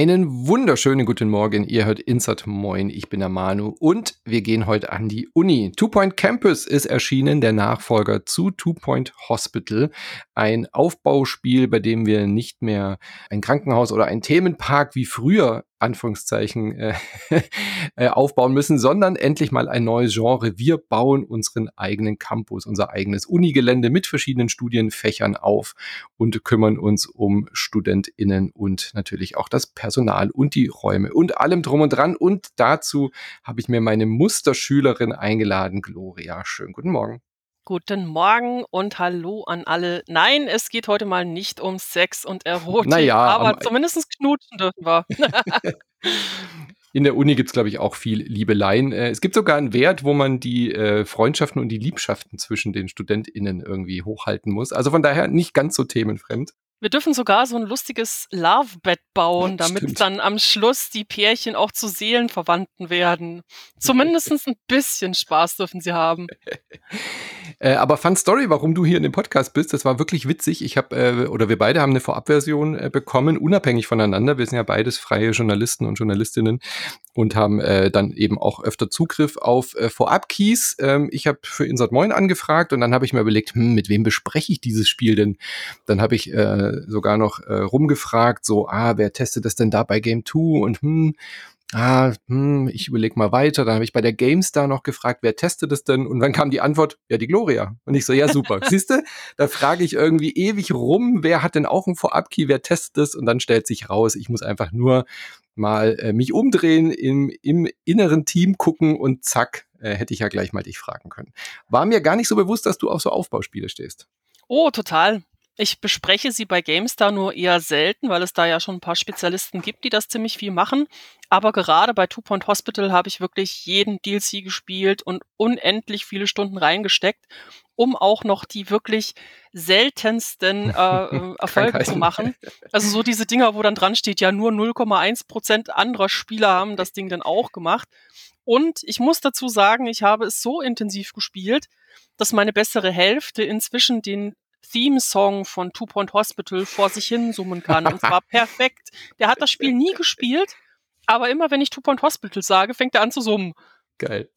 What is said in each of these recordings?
Einen wunderschönen guten Morgen. Ihr hört Insert Moin. Ich bin der Manu und wir gehen heute an die Uni. Two Point Campus ist erschienen, der Nachfolger zu Two Point Hospital. Ein Aufbauspiel, bei dem wir nicht mehr ein Krankenhaus oder ein Themenpark wie früher Anführungszeichen äh, äh, aufbauen müssen, sondern endlich mal ein neues Genre. Wir bauen unseren eigenen Campus, unser eigenes Unigelände mit verschiedenen Studienfächern auf und kümmern uns um StudentInnen und natürlich auch das Personal und die Räume und allem drum und dran. Und dazu habe ich mir meine Musterschülerin eingeladen, Gloria. Schönen guten Morgen. Guten Morgen und hallo an alle. Nein, es geht heute mal nicht um Sex und Erotik, naja, aber zumindest knutschen dürfen wir. In der Uni gibt es, glaube ich, auch viel Liebeleien. Äh, es gibt sogar einen Wert, wo man die äh, Freundschaften und die Liebschaften zwischen den StudentInnen irgendwie hochhalten muss. Also von daher nicht ganz so themenfremd. Wir dürfen sogar so ein lustiges Love-Bett bauen, damit dann am Schluss die Pärchen auch zu Seelenverwandten werden. Zumindest ein bisschen Spaß dürfen sie haben. Äh, aber Fun Story, warum du hier in dem Podcast bist, das war wirklich witzig. Ich habe, äh, oder wir beide haben eine Vorabversion äh, bekommen, unabhängig voneinander. Wir sind ja beides freie Journalisten und Journalistinnen und haben äh, dann eben auch öfter Zugriff auf äh, Vorab-Keys. Ähm, ich habe für Insert Moin angefragt und dann habe ich mir überlegt, hm, mit wem bespreche ich dieses Spiel denn? Dann habe ich äh, sogar noch äh, rumgefragt, so, ah, wer testet das denn da bei Game 2 und hm, ah, hm, ich überlege mal weiter. Dann habe ich bei der GameStar noch gefragt, wer testet es denn? Und dann kam die Antwort, ja, die Gloria. Und ich so, ja, super. Siehst du, da frage ich irgendwie ewig rum, wer hat denn auch ein Vorab-Key, wer testet es? Und dann stellt sich raus, ich muss einfach nur mal äh, mich umdrehen, im, im inneren Team gucken und zack, äh, hätte ich ja gleich mal dich fragen können. War mir gar nicht so bewusst, dass du auf so Aufbauspiele stehst. Oh, total. Ich bespreche sie bei GameStar nur eher selten, weil es da ja schon ein paar Spezialisten gibt, die das ziemlich viel machen. Aber gerade bei Two Point Hospital habe ich wirklich jeden DLC gespielt und unendlich viele Stunden reingesteckt, um auch noch die wirklich seltensten äh, äh Erfolge zu machen. Also so diese Dinger, wo dann dran steht, ja nur 0,1 Prozent anderer Spieler haben das Ding dann auch gemacht. Und ich muss dazu sagen, ich habe es so intensiv gespielt, dass meine bessere Hälfte inzwischen den Theme-Song von Two Point Hospital vor sich hin summen kann. Und zwar perfekt. Der hat das Spiel nie gespielt, aber immer wenn ich Two Point Hospital sage, fängt er an zu summen. Geil.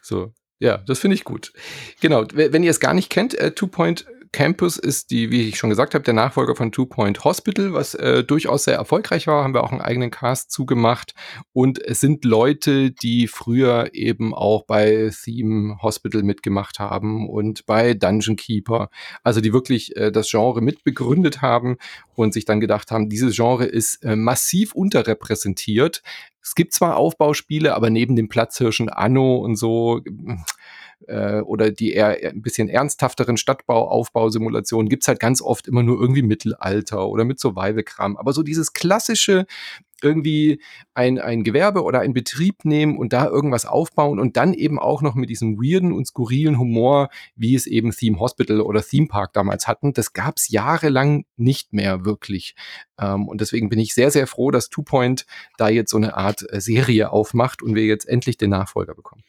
So, ja, das finde ich gut. Genau, wenn ihr es gar nicht kennt, äh, Two Point Campus ist die, wie ich schon gesagt habe, der Nachfolger von Two Point Hospital, was äh, durchaus sehr erfolgreich war. Haben wir auch einen eigenen Cast zugemacht. Und es sind Leute, die früher eben auch bei Theme Hospital mitgemacht haben und bei Dungeon Keeper. Also die wirklich äh, das Genre mitbegründet haben und sich dann gedacht haben, dieses Genre ist äh, massiv unterrepräsentiert. Es gibt zwar Aufbauspiele, aber neben dem Platzhirschen Anno und so äh, oder die eher ein bisschen ernsthafteren Stadtbau-Aufbausimulationen gibt's halt ganz oft immer nur irgendwie Mittelalter oder mit Survival-Kram. Aber so dieses klassische irgendwie ein, ein Gewerbe oder ein Betrieb nehmen und da irgendwas aufbauen und dann eben auch noch mit diesem weirden und skurrilen Humor, wie es eben Theme Hospital oder Theme Park damals hatten, das gab's jahrelang nicht mehr wirklich. Ähm, und deswegen bin ich sehr, sehr froh, dass Two Point da jetzt so eine Art äh, Serie aufmacht und wir jetzt endlich den Nachfolger bekommen.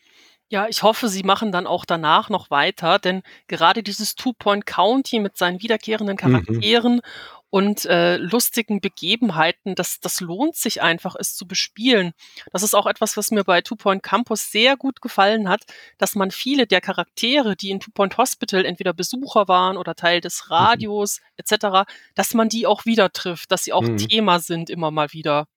Ja, ich hoffe, sie machen dann auch danach noch weiter, denn gerade dieses Two-Point County mit seinen wiederkehrenden mhm. Charakteren mhm. und äh, lustigen Begebenheiten, das, das lohnt sich einfach, es zu bespielen. Das ist auch etwas, was mir bei Two Point Campus sehr gut gefallen hat, dass man viele der Charaktere, die in Two Point Hospital entweder Besucher waren oder Teil des mhm. Radios mhm. etc., dass man die auch wieder trifft, dass sie auch mhm. Thema sind immer mal wieder.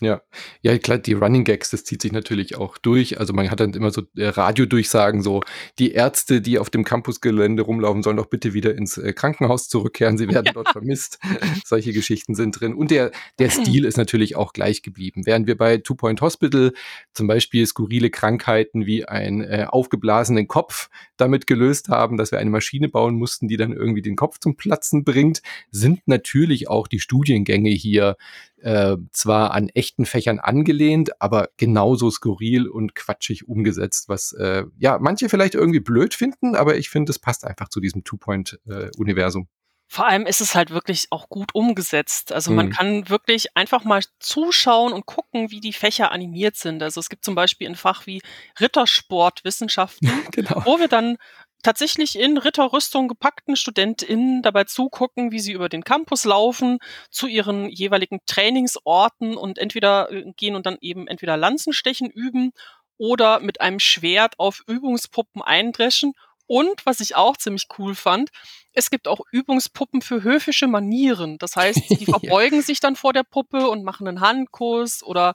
Ja, ja, klar, die Running Gags, das zieht sich natürlich auch durch. Also man hat dann immer so äh, Radiodurchsagen, so die Ärzte, die auf dem Campusgelände rumlaufen, sollen doch bitte wieder ins äh, Krankenhaus zurückkehren. Sie werden ja. dort vermisst. Solche Geschichten sind drin. Und der, der Stil ist natürlich auch gleich geblieben. Während wir bei Two Point Hospital zum Beispiel skurrile Krankheiten wie einen äh, aufgeblasenen Kopf damit gelöst haben, dass wir eine Maschine bauen mussten, die dann irgendwie den Kopf zum Platzen bringt, sind natürlich auch die Studiengänge hier äh, zwar an echten Fächern angelehnt, aber genauso skurril und quatschig umgesetzt, was äh, ja manche vielleicht irgendwie blöd finden, aber ich finde, es passt einfach zu diesem Two-Point-Universum. Äh, vor allem ist es halt wirklich auch gut umgesetzt. Also man mhm. kann wirklich einfach mal zuschauen und gucken, wie die Fächer animiert sind. Also es gibt zum Beispiel ein Fach wie Rittersportwissenschaften, genau. wo wir dann tatsächlich in Ritterrüstung gepackten StudentInnen dabei zugucken, wie sie über den Campus laufen, zu ihren jeweiligen Trainingsorten und entweder äh, gehen und dann eben entweder Lanzenstechen üben oder mit einem Schwert auf Übungspuppen eindreschen. Und was ich auch ziemlich cool fand, es gibt auch Übungspuppen für höfische Manieren. Das heißt, die verbeugen sich dann vor der Puppe und machen einen Handkuss oder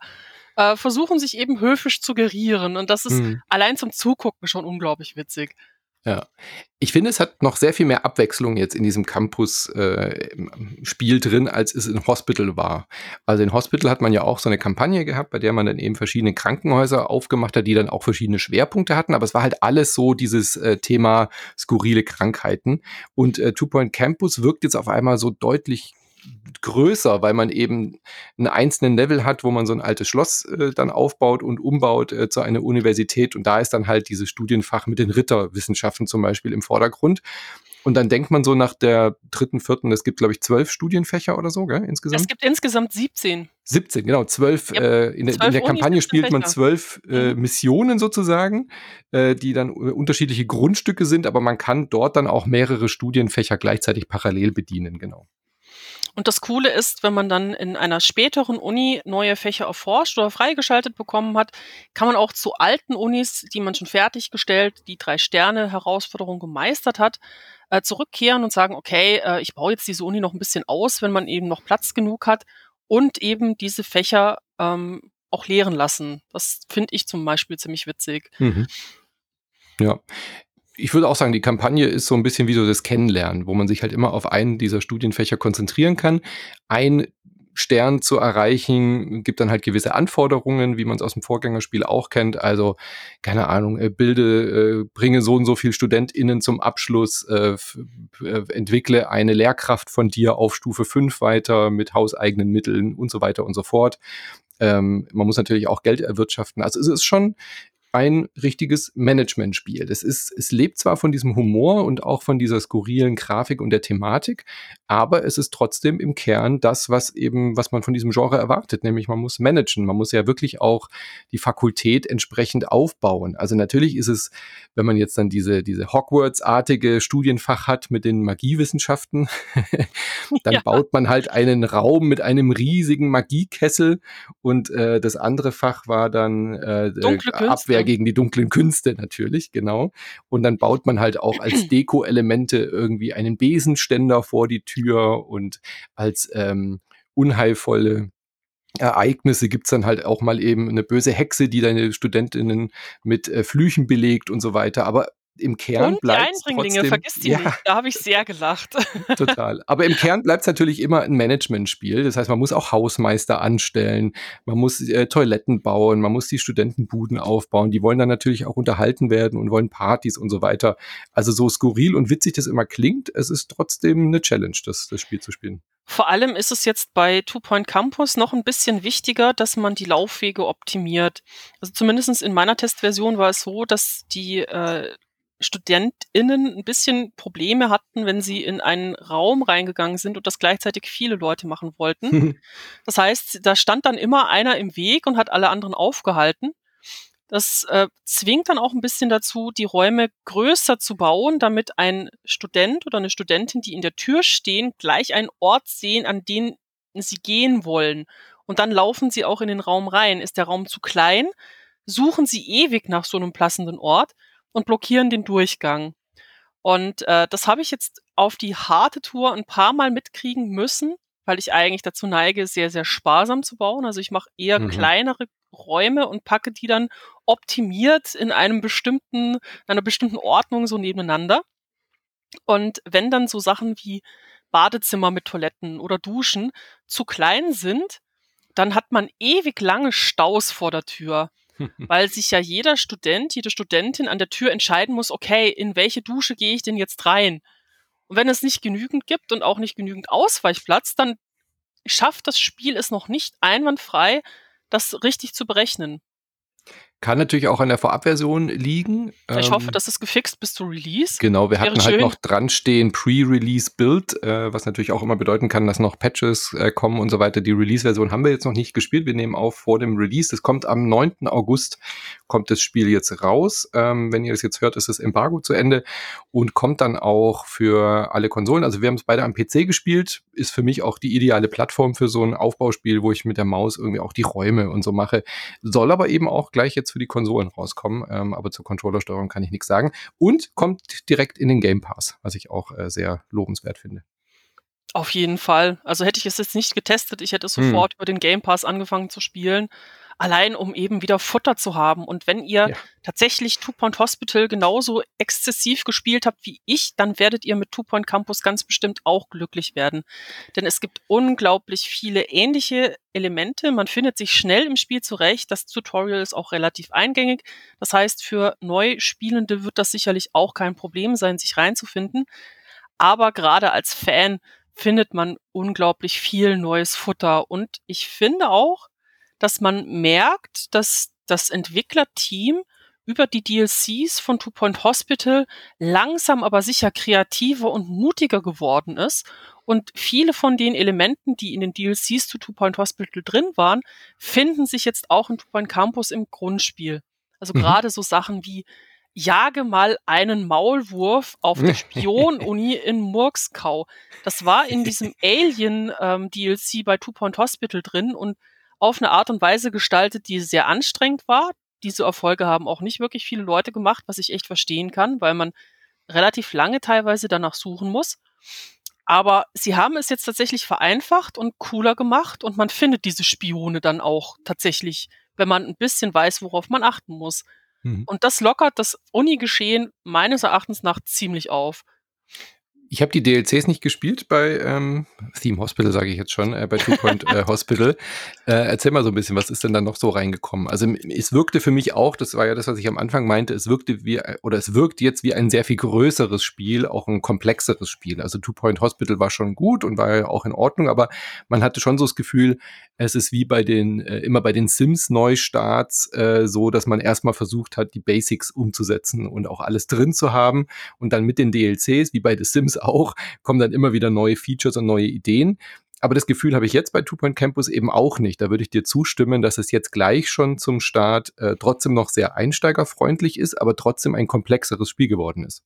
äh, versuchen sich eben höfisch zu gerieren. Und das ist hm. allein zum Zugucken schon unglaublich witzig. Ja. Ich finde, es hat noch sehr viel mehr Abwechslung jetzt in diesem Campus-Spiel äh, drin, als es in Hospital war. Also in Hospital hat man ja auch so eine Kampagne gehabt, bei der man dann eben verschiedene Krankenhäuser aufgemacht hat, die dann auch verschiedene Schwerpunkte hatten. Aber es war halt alles so dieses äh, Thema skurrile Krankheiten. Und äh, Two Point Campus wirkt jetzt auf einmal so deutlich größer, weil man eben einen einzelnen Level hat, wo man so ein altes Schloss äh, dann aufbaut und umbaut äh, zu einer Universität. Und da ist dann halt dieses Studienfach mit den Ritterwissenschaften zum Beispiel im Vordergrund. Und dann denkt man so nach der dritten, vierten, es gibt, glaube ich, zwölf Studienfächer oder so, gell, insgesamt? Es gibt insgesamt 17. 17, genau, zwölf. Ja, äh, in, zwölf in, der Kampagne spielt man zwölf äh, mhm. Missionen sozusagen, äh, die dann äh, unterschiedliche Grundstücke sind, aber man kann dort dann auch mehrere Studienfächer gleichzeitig parallel bedienen, genau. Und das Coole ist, wenn man dann in einer späteren Uni neue Fächer erforscht oder freigeschaltet bekommen hat, kann man auch zu alten Unis, die man schon fertiggestellt, die drei Sterne Herausforderung gemeistert hat, äh, zurückkehren und sagen, okay, äh, ich baue jetzt diese Uni noch ein bisschen aus, wenn man eben noch Platz genug hat und eben diese Fächer ähm, auch lehren lassen. Das finde ich zum Beispiel ziemlich witzig. Mhm. Ja, ich würde auch sagen, die Kampagne ist so ein bisschen wie so das Kennenlernen, wo man sich halt immer auf einen dieser Studienfächer konzentrieren kann. Ein Stern zu erreichen, gibt dann halt gewisse Anforderungen, wie man es aus dem Vorgängerspiel auch kennt. Also, keine Ahnung, äh, bilde, äh, bringe so und so viel StudentInnen zum Abschluss, äh, entwickle eine Lehrkraft von dir auf Stufe 5 weiter mit hauseigenen Mitteln und so weiter und so fort. Ähm, man muss natürlich auch Geld erwirtschaften. Also es ist schon ein richtiges Management-Spiel. Das ist, es lebt zwar von diesem Humor und auch von dieser skurrilen Grafik und der Thematik, aber es ist trotzdem im Kern das, was eben, was man von diesem Genre erwartet, nämlich man muss managen, man muss ja wirklich auch die Fakultät entsprechend aufbauen. Also natürlich ist es, wenn man jetzt dann diese, diese Hogwarts-artige Studienfach hat mit den Magiewissenschaften, dann ja. baut man halt einen Raum mit einem riesigen Magiekessel und äh, das andere Fach war dann äh, Abwehr gegen die dunklen Künste natürlich, genau. Und dann baut man halt auch als Deko-Elemente irgendwie einen Besenständer vor die Tür und als ähm, unheilvolle Ereignisse gibt's dann halt auch mal eben eine böse Hexe, die deine Studentinnen mit äh, Flüchen belegt und so weiter. Aber im Kern bleibt die Eindringlinge, trotzdem, vergiss die ja, nicht. Da habe ich sehr gelacht. Total. Aber im Kern bleibt es natürlich immer ein Managementspiel. Das heißt, man muss auch Hausmeister anstellen, man muss äh, Toiletten bauen, man muss die Studentenbuden aufbauen. Die wollen dann natürlich auch unterhalten werden und wollen Partys und so weiter. Also so skurril und witzig das immer klingt, es ist trotzdem eine Challenge, das, das Spiel zu spielen. Vor allem ist es jetzt bei Two Point Campus noch ein bisschen wichtiger, dass man die Laufwege optimiert. Also zumindest in meiner Testversion war es so, dass die äh, StudentInnen ein bisschen Probleme hatten, wenn sie in einen Raum reingegangen sind und das gleichzeitig viele Leute machen wollten. das heißt, da stand dann immer einer im Weg und hat alle anderen aufgehalten. Das äh, zwingt dann auch ein bisschen dazu, die Räume größer zu bauen, damit ein Student oder eine Studentin, die in der Tür stehen, gleich einen Ort sehen, an den sie gehen wollen. Und dann laufen sie auch in den Raum rein. Ist der Raum zu klein, suchen sie ewig nach so einem passenden Ort und blockieren den Durchgang. Und äh, das habe ich jetzt auf die harte Tour ein paar Mal mitkriegen müssen, weil ich eigentlich dazu neige, sehr, sehr sparsam zu bauen. Also ich mache eher mhm. kleinere Räume und packe die dann optimiert in einem bestimmten, in einer bestimmten Ordnung so nebeneinander. Und wenn dann so Sachen wie Badezimmer mit Toiletten oder Duschen zu klein sind, dann hat man ewig lange Staus vor der Tür weil sich ja jeder Student, jede Studentin an der Tür entscheiden muss, okay, in welche Dusche gehe ich denn jetzt rein? Und wenn es nicht genügend gibt und auch nicht genügend Ausweichplatz, dann schafft das Spiel es noch nicht einwandfrei, das richtig zu berechnen. Kann natürlich auch an der Vorabversion liegen. Ich ähm, hoffe, das ist gefixt bis zu Release. Genau, wir hatten halt schön. noch dran stehen Pre-Release Build, äh, was natürlich auch immer bedeuten kann, dass noch Patches äh, kommen und so weiter. Die Release-Version haben wir jetzt noch nicht gespielt. Wir nehmen auf vor dem Release. Das kommt am 9. August kommt das Spiel jetzt raus. Ähm, wenn ihr das jetzt hört, ist das Embargo zu Ende und kommt dann auch für alle Konsolen. Also wir haben es beide am PC gespielt, ist für mich auch die ideale Plattform für so ein Aufbauspiel, wo ich mit der Maus irgendwie auch die Räume und so mache. Soll aber eben auch gleich jetzt für die Konsolen rauskommen, ähm, aber zur Controllersteuerung kann ich nichts sagen. Und kommt direkt in den Game Pass, was ich auch äh, sehr lobenswert finde. Auf jeden Fall. Also hätte ich es jetzt nicht getestet, ich hätte hm. sofort hm. über den Game Pass angefangen zu spielen. Allein um eben wieder Futter zu haben. Und wenn ihr ja. tatsächlich Two Point Hospital genauso exzessiv gespielt habt wie ich, dann werdet ihr mit Two Point Campus ganz bestimmt auch glücklich werden. Denn es gibt unglaublich viele ähnliche Elemente. Man findet sich schnell im Spiel zurecht. Das Tutorial ist auch relativ eingängig. Das heißt, für Neuspielende wird das sicherlich auch kein Problem sein, sich reinzufinden. Aber gerade als Fan findet man unglaublich viel neues Futter. Und ich finde auch, dass man merkt, dass das Entwicklerteam über die DLCs von Two Point Hospital langsam aber sicher kreativer und mutiger geworden ist. Und viele von den Elementen, die in den DLCs zu Two Point Hospital drin waren, finden sich jetzt auch in Two Point Campus im Grundspiel. Also mhm. gerade so Sachen wie jage mal einen Maulwurf auf der Spion-Uni in Murkskau. Das war in diesem Alien-DLC ähm, bei Two Point Hospital drin und auf eine Art und Weise gestaltet, die sehr anstrengend war. Diese Erfolge haben auch nicht wirklich viele Leute gemacht, was ich echt verstehen kann, weil man relativ lange teilweise danach suchen muss. Aber sie haben es jetzt tatsächlich vereinfacht und cooler gemacht und man findet diese Spione dann auch tatsächlich, wenn man ein bisschen weiß, worauf man achten muss. Mhm. Und das lockert das Uni-Geschehen meines Erachtens nach ziemlich auf. Ich habe die DLCs nicht gespielt bei ähm, Theme Hospital, sage ich jetzt schon, äh, bei Two Point äh, Hospital. Äh, erzähl mal so ein bisschen, was ist denn dann noch so reingekommen? Also es wirkte für mich auch, das war ja das, was ich am Anfang meinte, es wirkte wie, oder es wirkt jetzt wie ein sehr viel größeres Spiel, auch ein komplexeres Spiel. Also Two Point Hospital war schon gut und war ja auch in Ordnung, aber man hatte schon so das Gefühl, es ist wie bei den, äh, immer bei den Sims-Neustarts äh, so, dass man erstmal versucht hat, die Basics umzusetzen und auch alles drin zu haben und dann mit den DLCs, wie bei The Sims auch, kommen dann immer wieder neue Features und neue Ideen. Aber das Gefühl habe ich jetzt bei Two Point Campus eben auch nicht. Da würde ich dir zustimmen, dass es jetzt gleich schon zum Start äh, trotzdem noch sehr einsteigerfreundlich ist, aber trotzdem ein komplexeres Spiel geworden ist.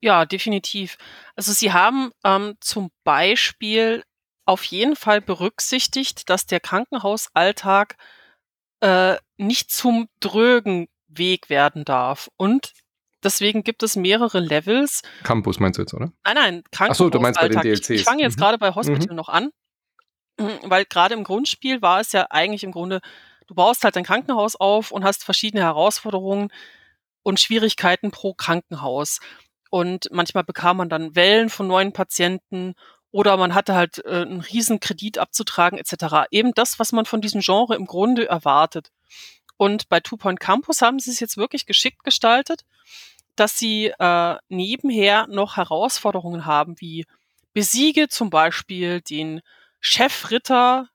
Ja, definitiv. Also sie haben ähm, zum Beispiel auf jeden Fall berücksichtigt, dass der Krankenhausalltag äh, nicht zum drögen Weg werden darf. Und Deswegen gibt es mehrere Levels. Campus meinst du jetzt, oder? Nein, nein, Krankenhaus. Achso, du meinst bei den DLCs. Ich, ich fange jetzt mhm. gerade bei Hospital mhm. noch an, weil gerade im Grundspiel war es ja eigentlich im Grunde, du baust halt dein Krankenhaus auf und hast verschiedene Herausforderungen und Schwierigkeiten pro Krankenhaus. Und manchmal bekam man dann Wellen von neuen Patienten oder man hatte halt äh, einen riesen Kredit abzutragen etc. Eben das, was man von diesem Genre im Grunde erwartet. Und bei Two Point Campus haben sie es jetzt wirklich geschickt gestaltet, dass sie äh, nebenher noch Herausforderungen haben, wie besiege zum Beispiel den Chefritter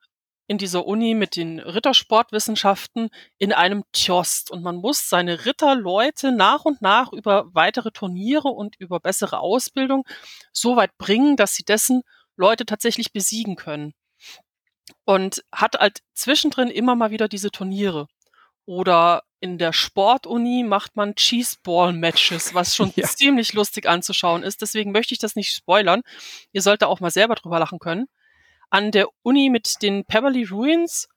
in dieser Uni mit den Rittersportwissenschaften in einem Tjost. Und man muss seine Ritterleute nach und nach über weitere Turniere und über bessere Ausbildung so weit bringen, dass sie dessen Leute tatsächlich besiegen können. Und hat halt zwischendrin immer mal wieder diese Turniere. Oder in der Sportuni macht man Cheeseball-Matches, was schon ja. ziemlich lustig anzuschauen ist. Deswegen möchte ich das nicht spoilern. Ihr sollt da auch mal selber drüber lachen können. An der Uni mit den Peverly Ruins,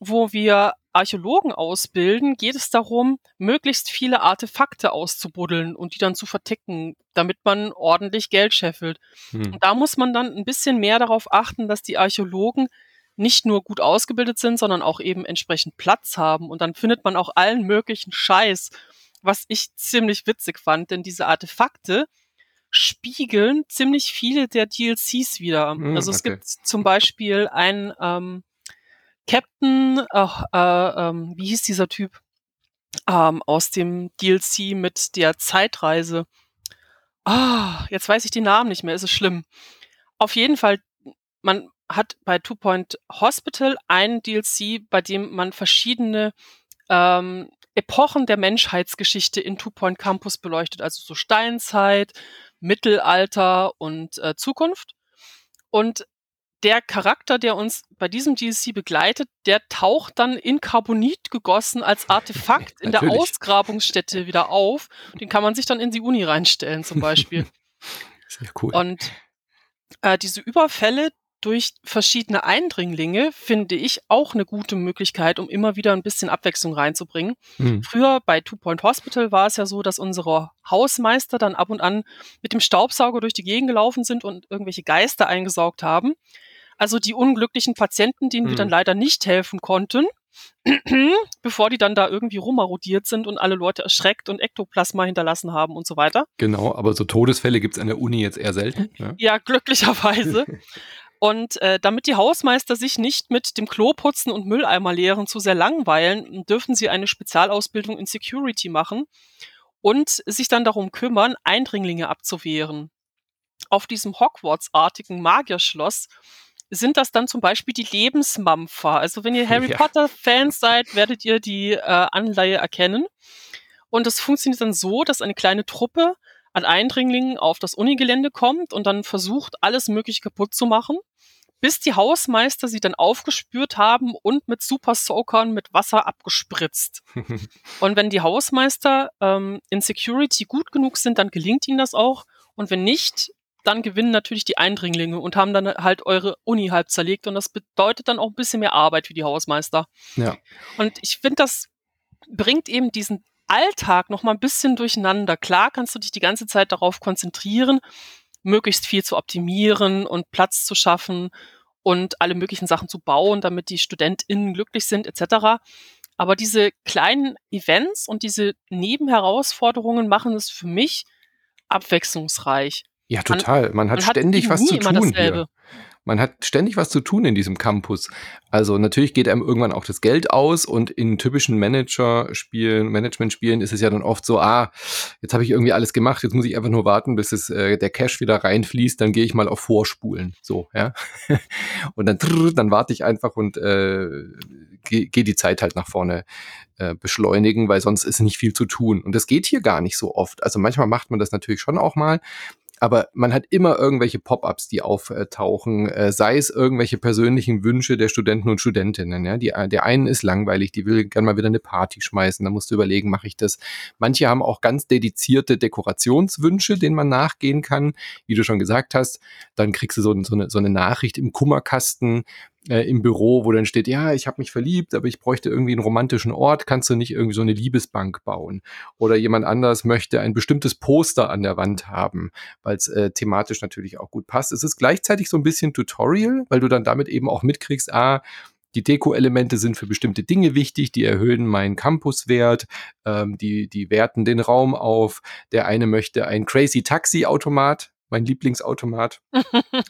wo wir Archäologen ausbilden, geht es darum, möglichst viele Artefakte auszubuddeln und die dann zu verticken, damit man ordentlich Geld scheffelt. Hm. Und da muss man dann ein bisschen mehr darauf achten, dass die Archäologen nicht nur gut ausgebildet sind, sondern auch eben entsprechend Platz haben. Und dann findet man auch allen möglichen Scheiß, was ich ziemlich witzig fand, denn diese Artefakte spiegeln ziemlich viele der DLCs wieder. Mm, also es okay. gibt zum Beispiel ein ähm, Captain, äh, äh, äh, wie hieß dieser Typ? Ähm, aus dem DLC mit der Zeitreise. Ah, jetzt weiß ich den Namen nicht mehr, ist es schlimm. Auf jeden Fall, man hat bei Two Point Hospital einen DLC, bei dem man verschiedene ähm, Epochen der Menschheitsgeschichte in Two Point Campus beleuchtet, also so Steinzeit, Mittelalter und äh, Zukunft. Und der Charakter, der uns bei diesem DLC begleitet, der taucht dann in Carbonit gegossen als Artefakt in der Ausgrabungsstätte wieder auf. Den kann man sich dann in die Uni reinstellen zum Beispiel. Sehr cool. Und äh, diese Überfälle durch verschiedene Eindringlinge finde ich auch eine gute Möglichkeit, um immer wieder ein bisschen Abwechslung reinzubringen. Mhm. Früher bei Two Point Hospital war es ja so, dass unsere Hausmeister dann ab und an mit dem Staubsauger durch die Gegend gelaufen sind und irgendwelche Geister eingesaugt haben. Also die unglücklichen Patienten, denen mhm. wir dann leider nicht helfen konnten, bevor die dann da irgendwie rummarodiert sind und alle Leute erschreckt und Ektoplasma hinterlassen haben und so weiter. Genau, aber so Todesfälle gibt es an der Uni jetzt eher selten. Ja, ja glücklicherweise. Und äh, damit die Hausmeister sich nicht mit dem Kloputzen und Mülleimer leeren zu sehr langweilen, dürfen sie eine Spezialausbildung in Security machen und sich dann darum kümmern, Eindringlinge abzuwehren. Auf diesem Hogwarts-artigen Magierschloss sind das dann zum Beispiel die Lebensmampfer. Also wenn ihr Harry ja. Potter-Fans seid, werdet ihr die äh, Anleihe erkennen. Und das funktioniert dann so, dass eine kleine Truppe an Eindringlingen auf das Unigelände kommt und dann versucht, alles Mögliche kaputt zu machen, bis die Hausmeister sie dann aufgespürt haben und mit Super Soakern mit Wasser abgespritzt. und wenn die Hausmeister ähm, in Security gut genug sind, dann gelingt ihnen das auch. Und wenn nicht, dann gewinnen natürlich die Eindringlinge und haben dann halt eure Uni halb zerlegt und das bedeutet dann auch ein bisschen mehr Arbeit für die Hausmeister. Ja. Und ich finde, das bringt eben diesen Alltag noch mal ein bisschen durcheinander. Klar kannst du dich die ganze Zeit darauf konzentrieren, möglichst viel zu optimieren und Platz zu schaffen und alle möglichen Sachen zu bauen, damit die StudentInnen glücklich sind, etc. Aber diese kleinen Events und diese Nebenherausforderungen machen es für mich abwechslungsreich. Ja, total. Man hat, man ständig hat was zu tun hier. Man hat ständig was zu tun in diesem Campus. Also natürlich geht einem irgendwann auch das Geld aus und in typischen Manager-Spielen, Management-Spielen ist es ja dann oft so, ah, jetzt habe ich irgendwie alles gemacht, jetzt muss ich einfach nur warten, bis es äh, der Cash wieder reinfließt, dann gehe ich mal auf Vorspulen. So, ja. und dann, dann warte ich einfach und äh, gehe geh die Zeit halt nach vorne äh, beschleunigen, weil sonst ist nicht viel zu tun. Und das geht hier gar nicht so oft. Also manchmal macht man das natürlich schon auch mal, aber man hat immer irgendwelche Pop-ups, die auftauchen, äh, sei es irgendwelche persönlichen Wünsche der Studenten und Studentinnen. Ja? Die, der einen ist langweilig, die will gerne mal wieder eine Party schmeißen, da musst du überlegen, mache ich das. Manche haben auch ganz dedizierte Dekorationswünsche, denen man nachgehen kann, wie du schon gesagt hast. Dann kriegst du so, so, eine, so eine Nachricht im Kummerkasten, äh, im Büro, wo dann steht, ja, ich habe mich verliebt, aber ich bräuchte irgendwie einen romantischen Ort, kannst du nicht irgendwie so eine Liebesbank bauen? Oder jemand anders möchte ein bestimmtes Poster an der Wand haben, weil es äh, thematisch natürlich auch gut passt. Es ist gleichzeitig so ein bisschen Tutorial, weil du dann damit eben auch mitkriegst, ah, die Deko-Elemente sind für bestimmte Dinge wichtig, die erhöhen meinen Campuswert, ähm, die, die werten den Raum auf. Der eine möchte ein Crazy Taxi-Automat, mein Lieblingsautomat,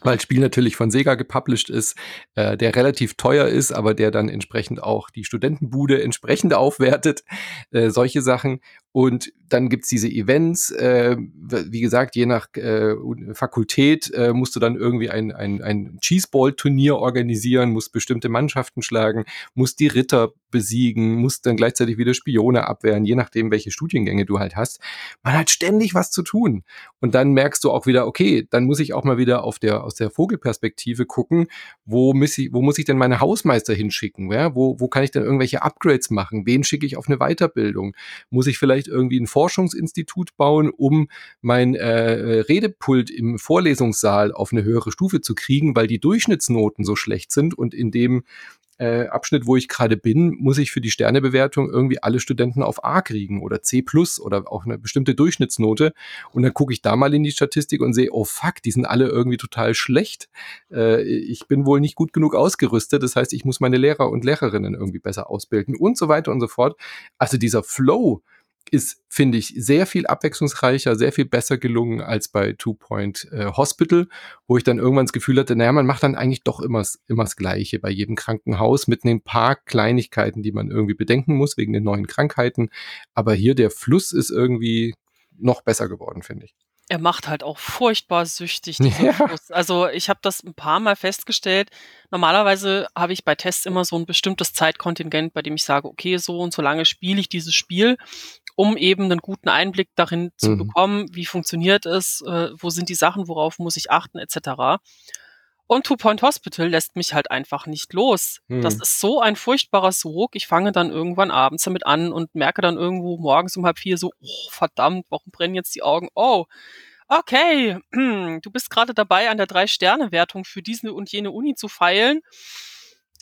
weil das Spiel natürlich von Sega gepublished ist, äh, der relativ teuer ist, aber der dann entsprechend auch die Studentenbude entsprechend aufwertet, äh, solche Sachen. Und dann gibt's diese Events, äh, wie gesagt, je nach äh, Fakultät äh, musst du dann irgendwie ein, ein, ein Cheeseball-Turnier organisieren, musst bestimmte Mannschaften schlagen, musst die Ritter besiegen, musst dann gleichzeitig wieder Spione abwehren, je nachdem, welche Studiengänge du halt hast. Man hat ständig was zu tun. Und dann merkst du auch wieder, okay, dann muss ich auch mal wieder auf der, aus der Vogelperspektive gucken, wo muss ich, wo muss ich denn meine Hausmeister hinschicken? Ja? Wo, wo kann ich denn irgendwelche Upgrades machen? Wen schicke ich auf eine Weiterbildung? Muss ich vielleicht irgendwie ein Forschungsinstitut bauen, um mein äh, Redepult im Vorlesungssaal auf eine höhere Stufe zu kriegen, weil die Durchschnittsnoten so schlecht sind und in dem äh, Abschnitt, wo ich gerade bin, muss ich für die Sternebewertung irgendwie alle Studenten auf A kriegen oder C plus oder auch eine bestimmte Durchschnittsnote. Und dann gucke ich da mal in die Statistik und sehe, oh fuck, die sind alle irgendwie total schlecht. Äh, ich bin wohl nicht gut genug ausgerüstet. Das heißt, ich muss meine Lehrer und Lehrerinnen irgendwie besser ausbilden und so weiter und so fort. Also dieser Flow, ist, finde ich, sehr viel abwechslungsreicher, sehr viel besser gelungen als bei Two Point äh, Hospital, wo ich dann irgendwann das Gefühl hatte, naja, man macht dann eigentlich doch immer, immer das Gleiche bei jedem Krankenhaus mit ein paar Kleinigkeiten, die man irgendwie bedenken muss wegen den neuen Krankheiten. Aber hier der Fluss ist irgendwie noch besser geworden, finde ich. Er macht halt auch furchtbar süchtig, diesen ja. Fluss. Also ich habe das ein paar Mal festgestellt. Normalerweise habe ich bei Tests immer so ein bestimmtes Zeitkontingent, bei dem ich sage, okay, so und so lange spiele ich dieses Spiel um eben einen guten Einblick darin zu mhm. bekommen, wie funktioniert es, äh, wo sind die Sachen, worauf muss ich achten, etc. Und Two Point Hospital lässt mich halt einfach nicht los. Hm. Das ist so ein furchtbarer Sog. Ich fange dann irgendwann abends damit an und merke dann irgendwo morgens um halb vier so, oh, verdammt, warum brennen jetzt die Augen? Oh, okay, du bist gerade dabei, an der Drei-Sterne-Wertung für diese und jene Uni zu feilen.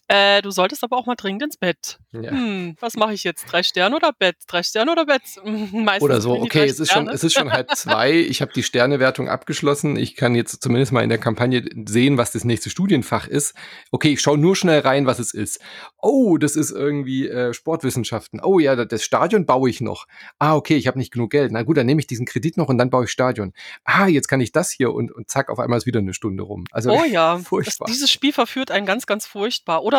Äh, du solltest aber auch mal dringend ins Bett. Ja. Hm, was mache ich jetzt? Drei Sterne oder Bett? Drei Sterne oder Bett? Meistens Oder so, okay, es ist, schon, es ist schon halb zwei, ich habe die Sternewertung abgeschlossen, ich kann jetzt zumindest mal in der Kampagne sehen, was das nächste Studienfach ist. Okay, ich schaue nur schnell rein, was es ist. Oh, das ist irgendwie äh, Sportwissenschaften. Oh ja, das Stadion baue ich noch. Ah, okay, ich habe nicht genug Geld. Na gut, dann nehme ich diesen Kredit noch und dann baue ich Stadion. Ah, jetzt kann ich das hier und, und zack, auf einmal ist wieder eine Stunde rum. Also Oh ja, das, furchtbar. dieses Spiel verführt einen ganz, ganz furchtbar. Oder,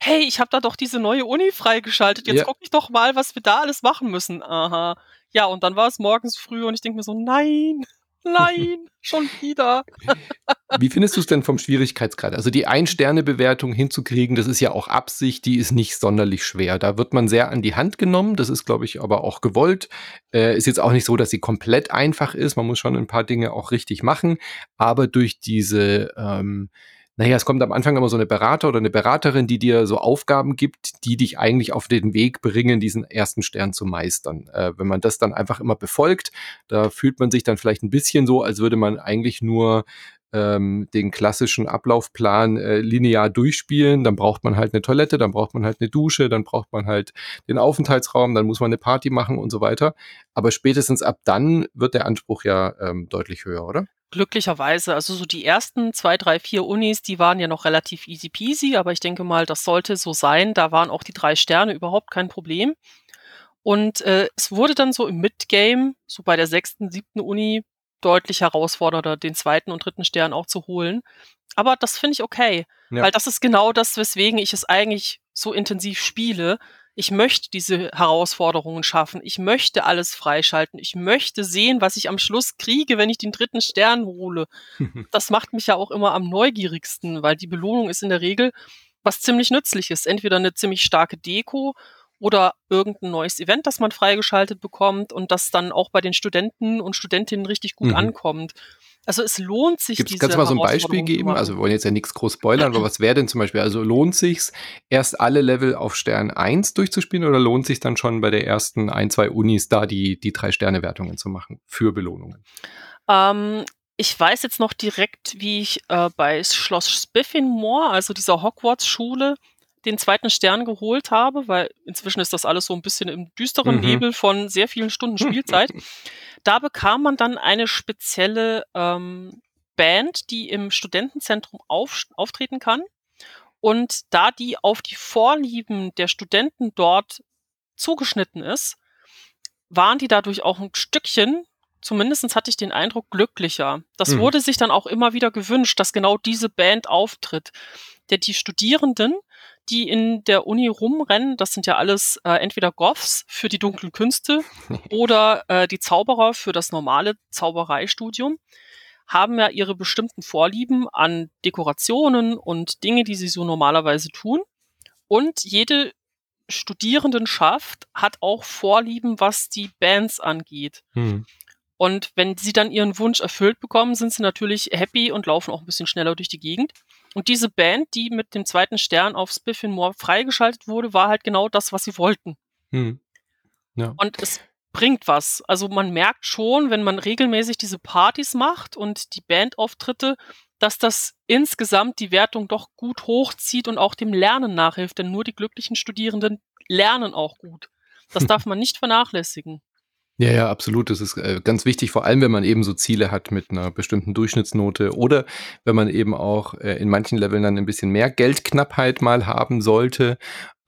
hey, ich habe da doch diese neue Uni freigeschaltet. Jetzt Ja. guck ich doch mal, was wir da alles machen müssen. Aha. Ja, und dann war es morgens früh und ich denke mir so, nein, nein, schon wieder. Wie findest du es denn vom Schwierigkeitsgrad? Also die Ein-Sterne-Bewertung hinzukriegen, das ist ja auch Absicht, die ist nicht sonderlich schwer. Da wird man sehr an die Hand genommen, das ist, glaube ich, aber auch gewollt. Äh, ist jetzt auch nicht so, dass sie komplett einfach ist. Man muss schon ein paar Dinge auch richtig machen. Aber durch diese, ähm, naja, es kommt am Anfang immer so eine Berater oder eine Beraterin, die dir so Aufgaben gibt, die dich eigentlich auf den Weg bringen, diesen ersten Stern zu meistern. Äh, wenn man das dann einfach immer befolgt, da fühlt man sich dann vielleicht ein bisschen so, als würde man eigentlich nur ähm, den klassischen Ablaufplan äh, linear durchspielen. Dann braucht man halt eine Toilette, dann braucht man halt eine Dusche, dann braucht man halt den Aufenthaltsraum, dann muss man eine Party machen und so weiter. Aber spätestens ab dann wird der Anspruch ja ähm, deutlich höher, oder? Glücklicherweise, also so die ersten zwei, drei, vier Unis, die waren ja noch relativ easy peasy, aber ich denke mal, das sollte so sein. Da waren auch die drei Sterne überhaupt kein Problem. Und äh, es wurde dann so im Midgame, so bei der sechsten, siebten Uni, deutlich herausfordernder, den zweiten und dritten Stern auch zu holen. Aber das finde ich okay, Ja. weil das ist genau das, weswegen ich es eigentlich so intensiv spiele. Ich möchte diese Herausforderungen schaffen. Ich möchte alles freischalten. Ich möchte sehen, was ich am Schluss kriege, wenn ich den dritten Stern hole. Das macht mich ja auch immer am neugierigsten, weil die Belohnung ist in der Regel was ziemlich nützliches. Entweder eine ziemlich starke Deko oder irgendein neues Event, das man freigeschaltet bekommt und das dann auch bei den Studenten und Studentinnen richtig gut Mhm. ankommt. Also es lohnt sich, Gibt's, diese kannst du mal so ein Beispiel geben? Also wir wollen jetzt ja nichts groß spoilern, aber was wäre denn zum Beispiel? Also lohnt sich's, erst alle Level auf Stern 1 durchzuspielen oder lohnt sich dann schon bei der ersten ein, zwei Unis da die, die drei Sterne-Wertungen zu machen für Belohnungen? Ähm, ich weiß jetzt noch direkt, wie ich äh, bei Schloss Spiffinmore, also dieser Hogwarts-Schule, den zweiten Stern geholt habe, weil inzwischen ist das alles so ein bisschen im düsteren Mhm. Nebel von sehr vielen Stunden Spielzeit. da bekam man dann eine spezielle ähm, Band, die im Studentenzentrum auf, auftreten kann. Und da die auf die Vorlieben der Studenten dort zugeschnitten ist, waren die dadurch auch ein Stückchen, zumindest hatte ich den Eindruck, glücklicher. Das Mhm. wurde sich dann auch immer wieder gewünscht, dass genau diese Band auftritt. Der die Studierenden, die in der Uni rumrennen, das sind ja alles äh, entweder Goths für die dunklen Künste oder äh, die Zauberer für das normale Zaubereistudium, haben ja ihre bestimmten Vorlieben an Dekorationen und Dinge, die sie so normalerweise tun. Und jede Studierendenschaft hat auch Vorlieben, was die Bands angeht. Hm. Und wenn sie dann ihren Wunsch erfüllt bekommen, sind sie natürlich happy und laufen auch ein bisschen schneller durch die Gegend. Und diese Band, die mit dem zweiten Stern auf Spiffin Moor freigeschaltet wurde, war halt genau das, was sie wollten. Hm. Ja. Und es bringt was. Also man merkt schon, wenn man regelmäßig diese Partys macht und die Bandauftritte, dass das insgesamt die Wertung doch gut hochzieht und auch dem Lernen nachhilft. Denn nur die glücklichen Studierenden lernen auch gut. Das darf man nicht vernachlässigen. Ja, ja, absolut. Das ist äh, ganz wichtig, vor allem wenn man eben so Ziele hat mit einer bestimmten Durchschnittsnote oder wenn man eben auch äh, in manchen Leveln dann ein bisschen mehr Geldknappheit mal haben sollte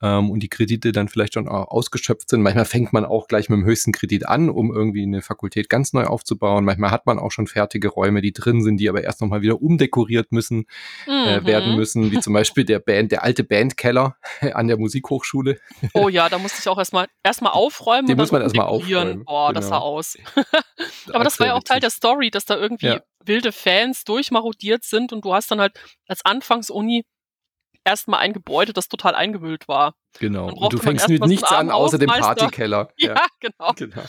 ähm, und die Kredite dann vielleicht schon auch ausgeschöpft sind. Manchmal fängt man auch gleich mit dem höchsten Kredit an, um irgendwie eine Fakultät ganz neu aufzubauen. Manchmal hat man auch schon fertige Räume, die drin sind, die aber erst nochmal wieder umdekoriert müssen, äh, Mhm. werden müssen, wie zum Beispiel der Band, der alte Bandkeller an der Musikhochschule. Oh ja, da musste ich auch erstmal erstmal aufräumen. Den und muss man erstmal aufräumen, Boah, das genau. sah aus. Aber das war ja auch Teil der Story, dass da irgendwie Ja. wilde Fans durchmarodiert sind und du hast dann halt als Anfangsuni erstmal ein Gebäude, das total eingewühlt war. Genau. Und du fängst mit nichts an, außer dem. Partykeller. Ja, genau. genau.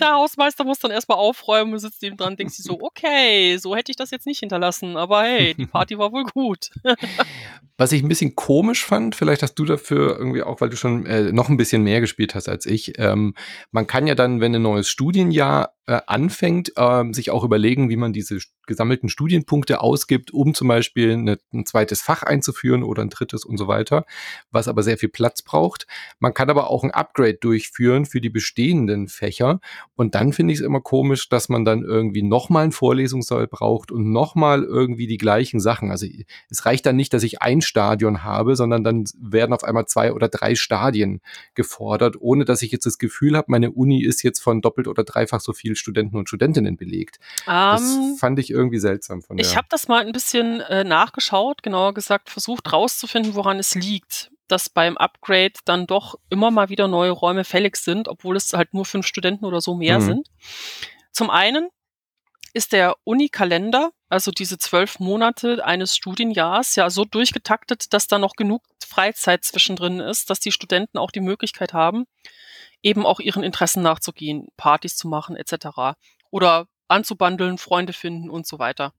der Hausmeister muss dann erstmal aufräumen und sitzt neben dran, denkt sich so, okay, so hätte ich das jetzt nicht hinterlassen, aber hey, die Party war wohl gut. Was ich ein bisschen komisch fand, vielleicht hast du dafür irgendwie auch, weil du schon äh, noch ein bisschen mehr gespielt hast als ich, ähm, man kann ja dann, wenn ein neues Studienjahr äh, anfängt, äh, sich auch überlegen, wie man diese gesammelten Studienpunkte ausgibt, um zum Beispiel eine, ein zweites Fach einzuführen oder ein drittes und so weiter, was aber sehr viel Platz braucht. Man kann aber auch ein Upgrade durchführen für die bestehenden Fächer und dann finde ich es immer komisch, dass man dann irgendwie nochmal einen Vorlesungssaal braucht und nochmal irgendwie die gleichen Sachen. Also es reicht dann nicht, dass ich ein Stadion habe, sondern dann werden auf einmal zwei oder drei Stadien gefordert, ohne dass ich jetzt das Gefühl habe, meine Uni ist jetzt von doppelt oder dreifach so viel Studenten und Studentinnen belegt. Um, das ähm, fand ich irgendwie seltsam von der. Ich habe das mal ein bisschen äh, nachgeschaut, genauer gesagt, versucht rauszufinden, woran es liegt, dass beim Upgrade dann doch immer mal wieder neue Räume fällig sind, obwohl es halt nur fünf Studenten oder so mehr mhm. sind. Zum einen ist der Unikalender, also diese zwölf Monate eines Studienjahrs, ja so durchgetaktet, dass da noch genug Freizeit zwischendrin ist, dass die Studenten auch die Möglichkeit haben, eben auch ihren Interessen nachzugehen, Partys zu machen etc. Oder anzubandeln, Freunde finden und so weiter.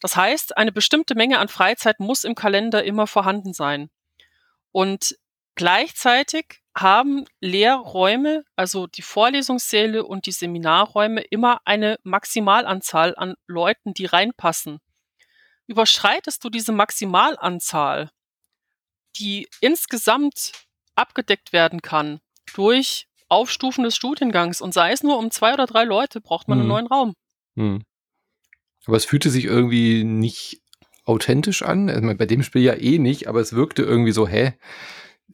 Das heißt, eine bestimmte Menge an Freizeit muss im Kalender immer vorhanden sein. Und gleichzeitig haben Lehrräume, also die Vorlesungssäle und die Seminarräume, immer eine Maximalanzahl an Leuten, die reinpassen. Überschreitest du diese Maximalanzahl, die insgesamt abgedeckt werden kann, durch Aufstufen des Studiengangs und sei es nur um zwei oder drei Leute, braucht man hm. einen neuen Raum. Hm. Aber es fühlte sich irgendwie nicht authentisch an. Also bei dem Spiel ja eh nicht, aber es wirkte irgendwie so, hä?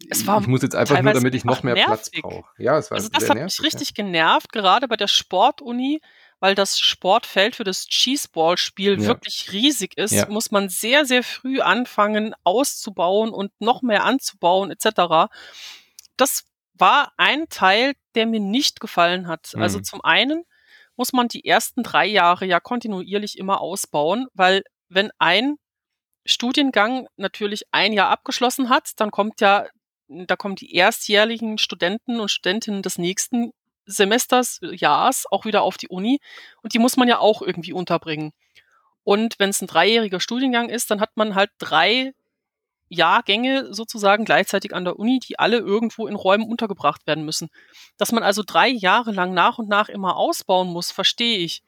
Es war ich muss jetzt einfach nur, damit ich noch mehr nervig. Platz brauche. Ja, es war also das hat nervig, mich richtig ja. genervt, gerade bei der Sportuni, weil das Sportfeld für das Cheeseball-Spiel ja. wirklich riesig ist, ja. muss man sehr, sehr früh anfangen auszubauen und noch mehr anzubauen etc. Das war ein Teil, der mir nicht gefallen hat. Also mhm. Also zum einen muss man die ersten drei Jahre ja kontinuierlich immer ausbauen, weil wenn ein Studiengang natürlich ein Jahr abgeschlossen hat, dann kommt ja, da kommen die erstjährlichen Studenten und Studentinnen des nächsten Semesters, Jahres auch wieder auf die Uni und die muss man ja auch irgendwie unterbringen. Und wenn es ein dreijähriger Studiengang ist, dann hat man halt drei Jahrgänge sozusagen gleichzeitig an der Uni, die alle irgendwo in Räumen untergebracht werden müssen. Dass man also drei Jahre lang nach und nach immer ausbauen muss, verstehe ich.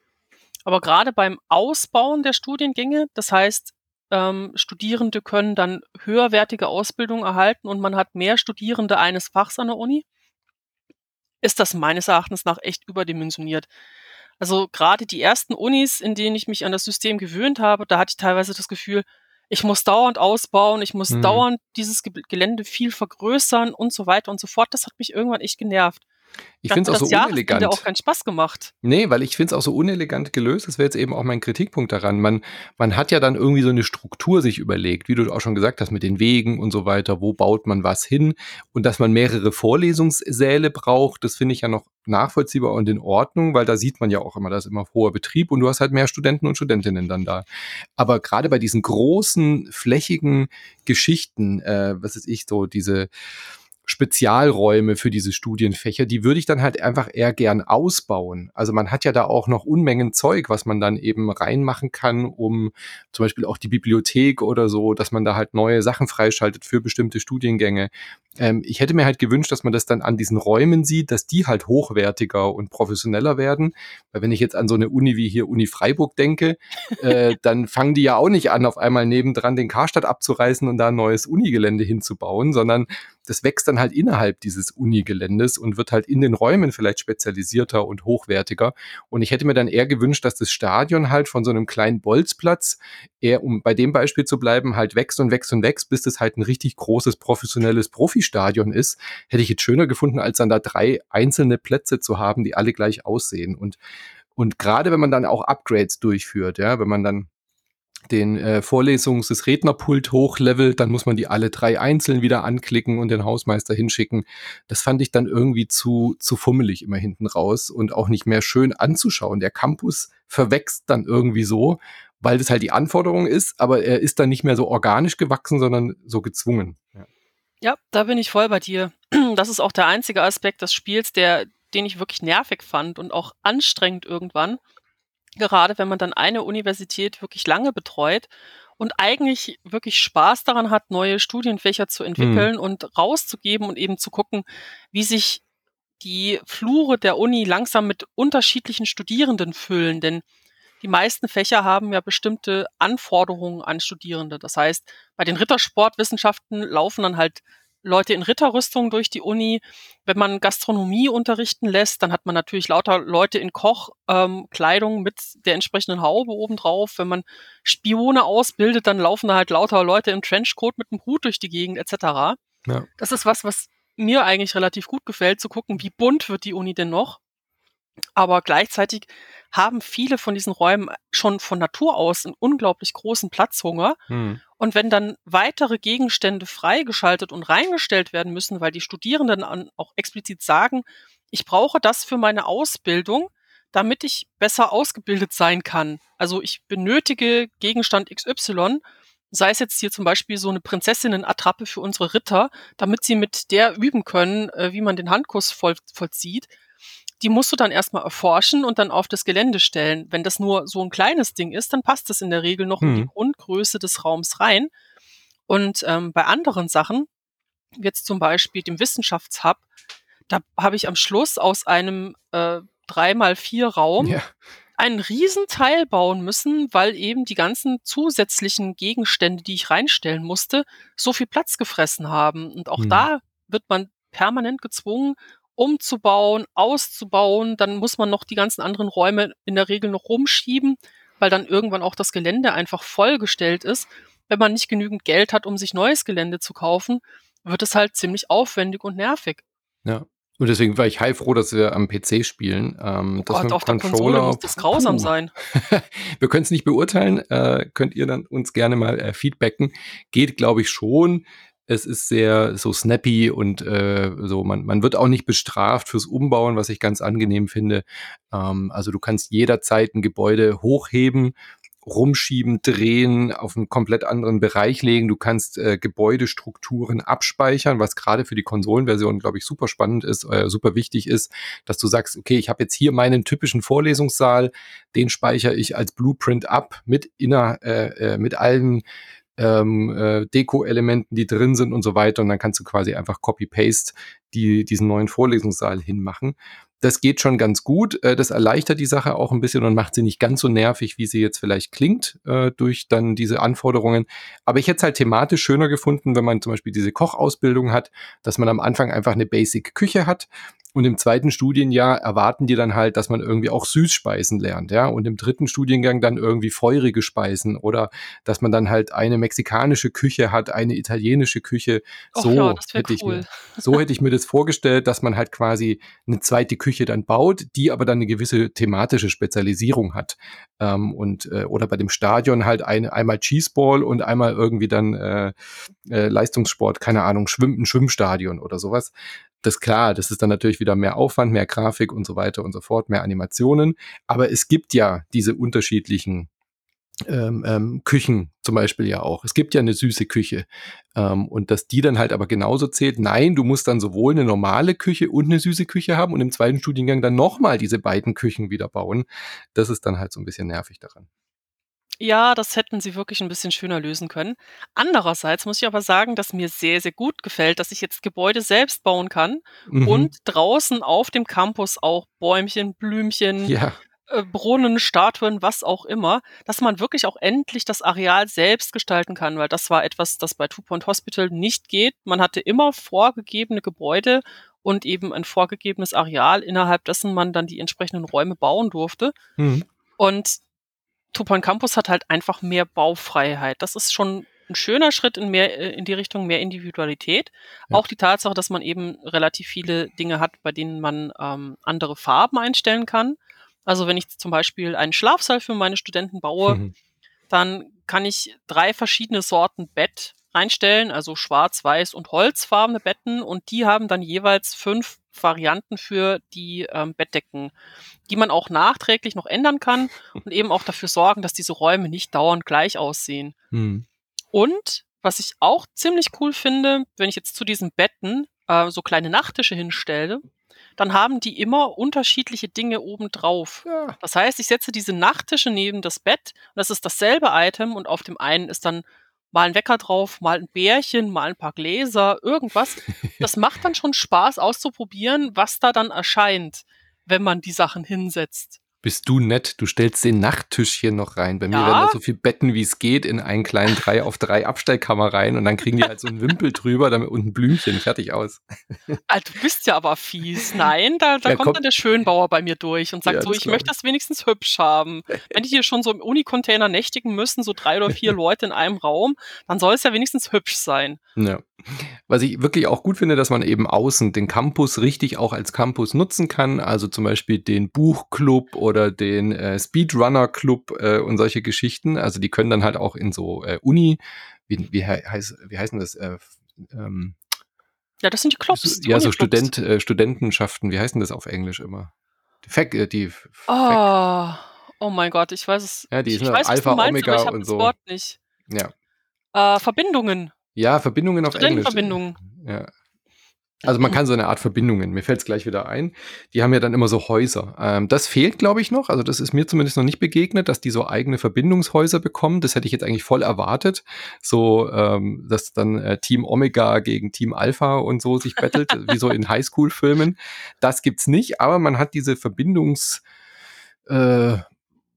Aber gerade beim Ausbauen der Studiengänge, das heißt, ähm, Studierende können dann höherwertige Ausbildung erhalten und man hat mehr Studierende eines Fachs an der Uni, ist das meines Erachtens nach echt überdimensioniert. Also gerade die ersten Unis, in denen ich mich an das System gewöhnt habe, da hatte ich teilweise das Gefühl, ich muss dauernd ausbauen, ich muss mhm. dauernd dieses Gelände viel vergrößern und so weiter und so fort. Das hat mich irgendwann echt genervt. Ich finde es auch so unelegant. Hat auch keinen Spaß gemacht. Nee, weil ich finde es auch so unelegant gelöst. Das wäre jetzt eben auch mein Kritikpunkt daran. Man, man hat ja dann irgendwie so eine Struktur sich überlegt, wie du auch schon gesagt hast, mit den Wegen und so weiter. Wo baut man was hin? Und dass man mehrere Vorlesungssäle braucht, das finde ich ja noch nachvollziehbar und in Ordnung, weil da sieht man ja auch immer, da ist immer hoher Betrieb und du hast halt mehr Studenten und Studentinnen dann da. Aber gerade bei diesen großen, flächigen Geschichten, äh, was ist ich, so diese Spezialräume für diese Studienfächer, die würde ich dann halt einfach eher gern ausbauen. Also man hat ja da auch noch Unmengen Zeug, was man dann eben reinmachen kann, um zum Beispiel auch die Bibliothek oder so, dass man da halt neue Sachen freischaltet für bestimmte Studiengänge. Ähm, ich hätte mir halt gewünscht, dass man das dann an diesen Räumen sieht, dass die halt hochwertiger und professioneller werden. Weil wenn ich jetzt an so eine Uni wie hier Uni Freiburg denke, äh, dann fangen die ja auch nicht an, auf einmal nebendran den Karstadt abzureißen und da ein neues Unigelände hinzubauen, sondern das wächst dann halt innerhalb dieses Uni-Geländes und wird halt in den Räumen vielleicht spezialisierter und hochwertiger. Und ich hätte mir dann eher gewünscht, dass das Stadion halt von so einem kleinen Bolzplatz eher, um bei dem Beispiel zu bleiben, halt wächst und wächst und wächst, bis das halt ein richtig großes professionelles Profistadion ist. Hätte ich jetzt schöner gefunden, als dann da drei einzelne Plätze zu haben, die alle gleich aussehen. Und und gerade wenn man dann auch Upgrades durchführt, ja, wenn man dann den äh, Vorlesungs-, das Rednerpult hochlevelt, dann muss man die alle drei einzeln wieder anklicken und den Hausmeister hinschicken. Das fand ich dann irgendwie zu, zu fummelig immer hinten raus und auch nicht mehr schön anzuschauen. Der Campus verwächst dann irgendwie so, weil das halt die Anforderung ist, aber er ist dann nicht mehr so organisch gewachsen, sondern so gezwungen. Ja. ja, da bin ich voll bei dir. Das ist auch der einzige Aspekt des Spiels, der den ich wirklich nervig fand und auch anstrengend irgendwann. Gerade wenn man dann eine Universität wirklich lange betreut und eigentlich wirklich Spaß daran hat, neue Studienfächer zu entwickeln mhm. und rauszugeben und eben zu gucken, wie sich die Flure der Uni langsam mit unterschiedlichen Studierenden füllen. Denn die meisten Fächer haben ja bestimmte Anforderungen an Studierende. Das heißt, bei den Rittersportwissenschaften laufen dann halt Leute in Ritterrüstung durch die Uni. Wenn man Gastronomie unterrichten lässt, dann hat man natürlich lauter Leute in Kochkleidung ähm, mit der entsprechenden Haube obendrauf. Wenn man Spione ausbildet, dann laufen da halt lauter Leute im Trenchcoat mit einem Hut durch die Gegend etc. Ja. Das ist was, was mir eigentlich relativ gut gefällt, zu gucken, wie bunt wird die Uni denn noch. Aber gleichzeitig haben viele von diesen Räumen schon von Natur aus einen unglaublich großen Platzhunger. Hm. Und wenn dann weitere Gegenstände freigeschaltet und reingestellt werden müssen, weil die Studierenden auch explizit sagen, ich brauche das für meine Ausbildung, damit ich besser ausgebildet sein kann. Also ich benötige Gegenstand XY, sei es jetzt hier zum Beispiel so eine Prinzessinnen-Attrappe für unsere Ritter, damit sie mit der üben können, äh, wie man den Handkuss voll, vollzieht die musst du dann erstmal erforschen und dann auf das Gelände stellen. Wenn das nur so ein kleines Ding ist, dann passt das in der Regel noch hm. in die hm. Grundgröße des Raums rein. Und ähm, bei anderen Sachen, jetzt zum Beispiel dem Wissenschaftshub, da habe ich am Schluss aus einem äh, 3x4 Raum ja. einen Riesenteil bauen müssen, weil eben die ganzen zusätzlichen Gegenstände, die ich reinstellen musste, so viel Platz gefressen haben. Und auch hm. da wird man permanent gezwungen, umzubauen, auszubauen. Dann muss man noch die ganzen anderen Räume in der Regel noch rumschieben, weil dann irgendwann auch das Gelände einfach vollgestellt ist. Wenn man nicht genügend Geld hat, um sich neues Gelände zu kaufen, wird es halt ziemlich aufwendig und nervig. Ja. Und deswegen war ich heilfroh, dass wir am PC spielen. Ähm, oh Gott, auf der Konsole muss das grausam puh. sein. wir können es nicht beurteilen. Äh, könnt ihr dann uns gerne mal äh, feedbacken. Geht, glaube ich, schon. Es ist sehr so snappy und äh, so, man, man wird auch nicht bestraft fürs Umbauen, was ich ganz angenehm finde. Ähm, also du kannst jederzeit ein Gebäude hochheben, rumschieben, drehen, auf einen komplett anderen Bereich legen. Du kannst äh, Gebäudestrukturen abspeichern, was gerade für die Konsolenversion, glaube ich, super spannend ist, äh, super wichtig ist, dass du sagst, okay, ich habe jetzt hier meinen typischen Vorlesungssaal, den speichere ich als Blueprint ab mit inner, äh, äh, mit allen ähm, äh, Deko-Elementen, die drin sind und so weiter. Und dann kannst du quasi einfach Copy-Paste die, diesen neuen Vorlesungssaal hinmachen. Das geht schon ganz gut. Äh, das erleichtert die Sache auch ein bisschen und macht sie nicht ganz so nervig, wie sie jetzt vielleicht klingt, äh, durch dann diese Anforderungen. Aber ich hätte es halt thematisch schöner gefunden, wenn man zum Beispiel diese Kochausbildung hat, dass man am Anfang einfach eine Basic-Küche hat und im zweiten Studienjahr erwarten die dann halt, dass man irgendwie auch Süßspeisen lernt, ja. Und im dritten Studiengang dann irgendwie feurige Speisen oder dass man dann halt eine mexikanische Küche hat, eine italienische Küche. So ja, hätte ich mir, so hätte ich mir das vorgestellt, dass man halt quasi eine zweite Küche dann baut, die aber dann eine gewisse thematische Spezialisierung hat. Ähm, und äh, oder bei dem Stadion halt eine, einmal Cheeseball und einmal irgendwie dann äh, äh, Leistungssport, keine Ahnung, Schwimmen, ein Schwimmstadion oder sowas das klar, das ist dann natürlich wieder mehr Aufwand, mehr Grafik und so weiter und so fort, mehr Animationen. Aber es gibt ja diese unterschiedlichen ähm, ähm, Küchen zum Beispiel ja auch. Es gibt ja eine süße Küche. Ähm, und dass die dann halt aber genauso zählt, nein, du musst dann sowohl eine normale Küche und eine süße Küche haben und im zweiten Studiengang dann nochmal diese beiden Küchen wieder bauen. Das ist dann halt so ein bisschen nervig daran. Ja, das hätten sie wirklich ein bisschen schöner lösen können. Andererseits muss ich aber sagen, dass mir sehr, sehr gut gefällt, dass ich jetzt Gebäude selbst bauen kann Mhm. und draußen auf dem Campus auch Bäumchen, Blümchen, Ja. äh, Brunnen, Statuen, was auch immer, dass man wirklich auch endlich das Areal selbst gestalten kann, weil das war etwas, das bei Two Point Hospital nicht geht. Man hatte immer vorgegebene Gebäude und eben ein vorgegebenes Areal, innerhalb dessen man dann die entsprechenden Räume bauen durfte. Mhm. Und Two Point Campus hat halt einfach mehr Baufreiheit. Das ist schon ein schöner Schritt in mehr äh, in die Richtung mehr Individualität. Ja. Auch die Tatsache, dass man eben relativ viele Dinge hat, bei denen man ähm, andere Farben einstellen kann. Also wenn ich zum Beispiel einen Schlafsaal für meine Studenten baue, mhm. dann kann ich drei verschiedene Sorten Bett einstellen, also schwarz, weiß und holzfarbene Betten und die haben dann jeweils fünf Varianten für die ähm, Bettdecken, die man auch nachträglich noch ändern kann und eben auch dafür sorgen, dass diese Räume nicht dauernd gleich aussehen. Hm. Und was ich auch ziemlich cool finde, wenn ich jetzt zu diesen Betten äh, so kleine Nachttische hinstelle, dann haben die immer unterschiedliche Dinge obendrauf. Ja. Das heißt, ich setze diese Nachttische neben das Bett und das ist dasselbe Item und auf dem einen ist dann mal ein Wecker drauf, mal ein Bärchen, mal ein paar Gläser, irgendwas. Das macht dann schon Spaß auszuprobieren, was da dann erscheint, wenn man die Sachen hinsetzt. Bist du nett? Du stellst den Nachttischchen noch rein. Bei mir Ja. werden da so viel Betten, wie es geht, in einen kleinen 3 auf 3 Abstellkammer rein und dann kriegen die halt so einen Wimpel drüber damit, und ein Blümchen. Fertig aus. Ah, du bist ja aber fies. Nein, da, da Ja, kommt komm. dann der Schönbauer bei mir durch und sagt Ja, so, ich möchte das wenigstens hübsch haben. Wenn die hier schon so im Unicontainer nächtigen müssen, so drei oder vier Leute in einem Raum, dann soll es ja wenigstens hübsch sein. Ja. Was ich wirklich auch gut finde, dass man eben außen den Campus richtig auch als Campus nutzen kann. Also zum Beispiel den Buchclub oder den äh, Speedrunner Club äh, und solche Geschichten. Also die können dann halt auch in so äh, Uni, wie, wie, hei- heißt, wie heißen das? Äh, ähm, Ja, das sind die Clubs. Die ja, so. Student, äh, Studentenschaften, wie heißen das auf Englisch immer? Die Fac, äh, die Oh, oh mein Gott, ich weiß es. Ja, die ich sind weiß, was Alpha, meinst, Omega ich und das so. Wort nicht. ja. Äh, Verbindungen. ja, Verbindungen auf Englisch. Studentenverbindungen. Ja. Also man kann so eine Art Verbindungen, mir fällt es gleich wieder ein, die haben ja dann immer so Häuser. Ähm, das fehlt, glaube ich, noch. Also das ist mir zumindest noch nicht begegnet, dass die so eigene Verbindungshäuser bekommen. Das hätte ich jetzt eigentlich voll erwartet. So, ähm, dass dann äh, Team Omega gegen Team Alpha und so sich battelt, wie so in Highschool-Filmen. Das gibt's nicht, aber man hat diese Verbindungs... Äh,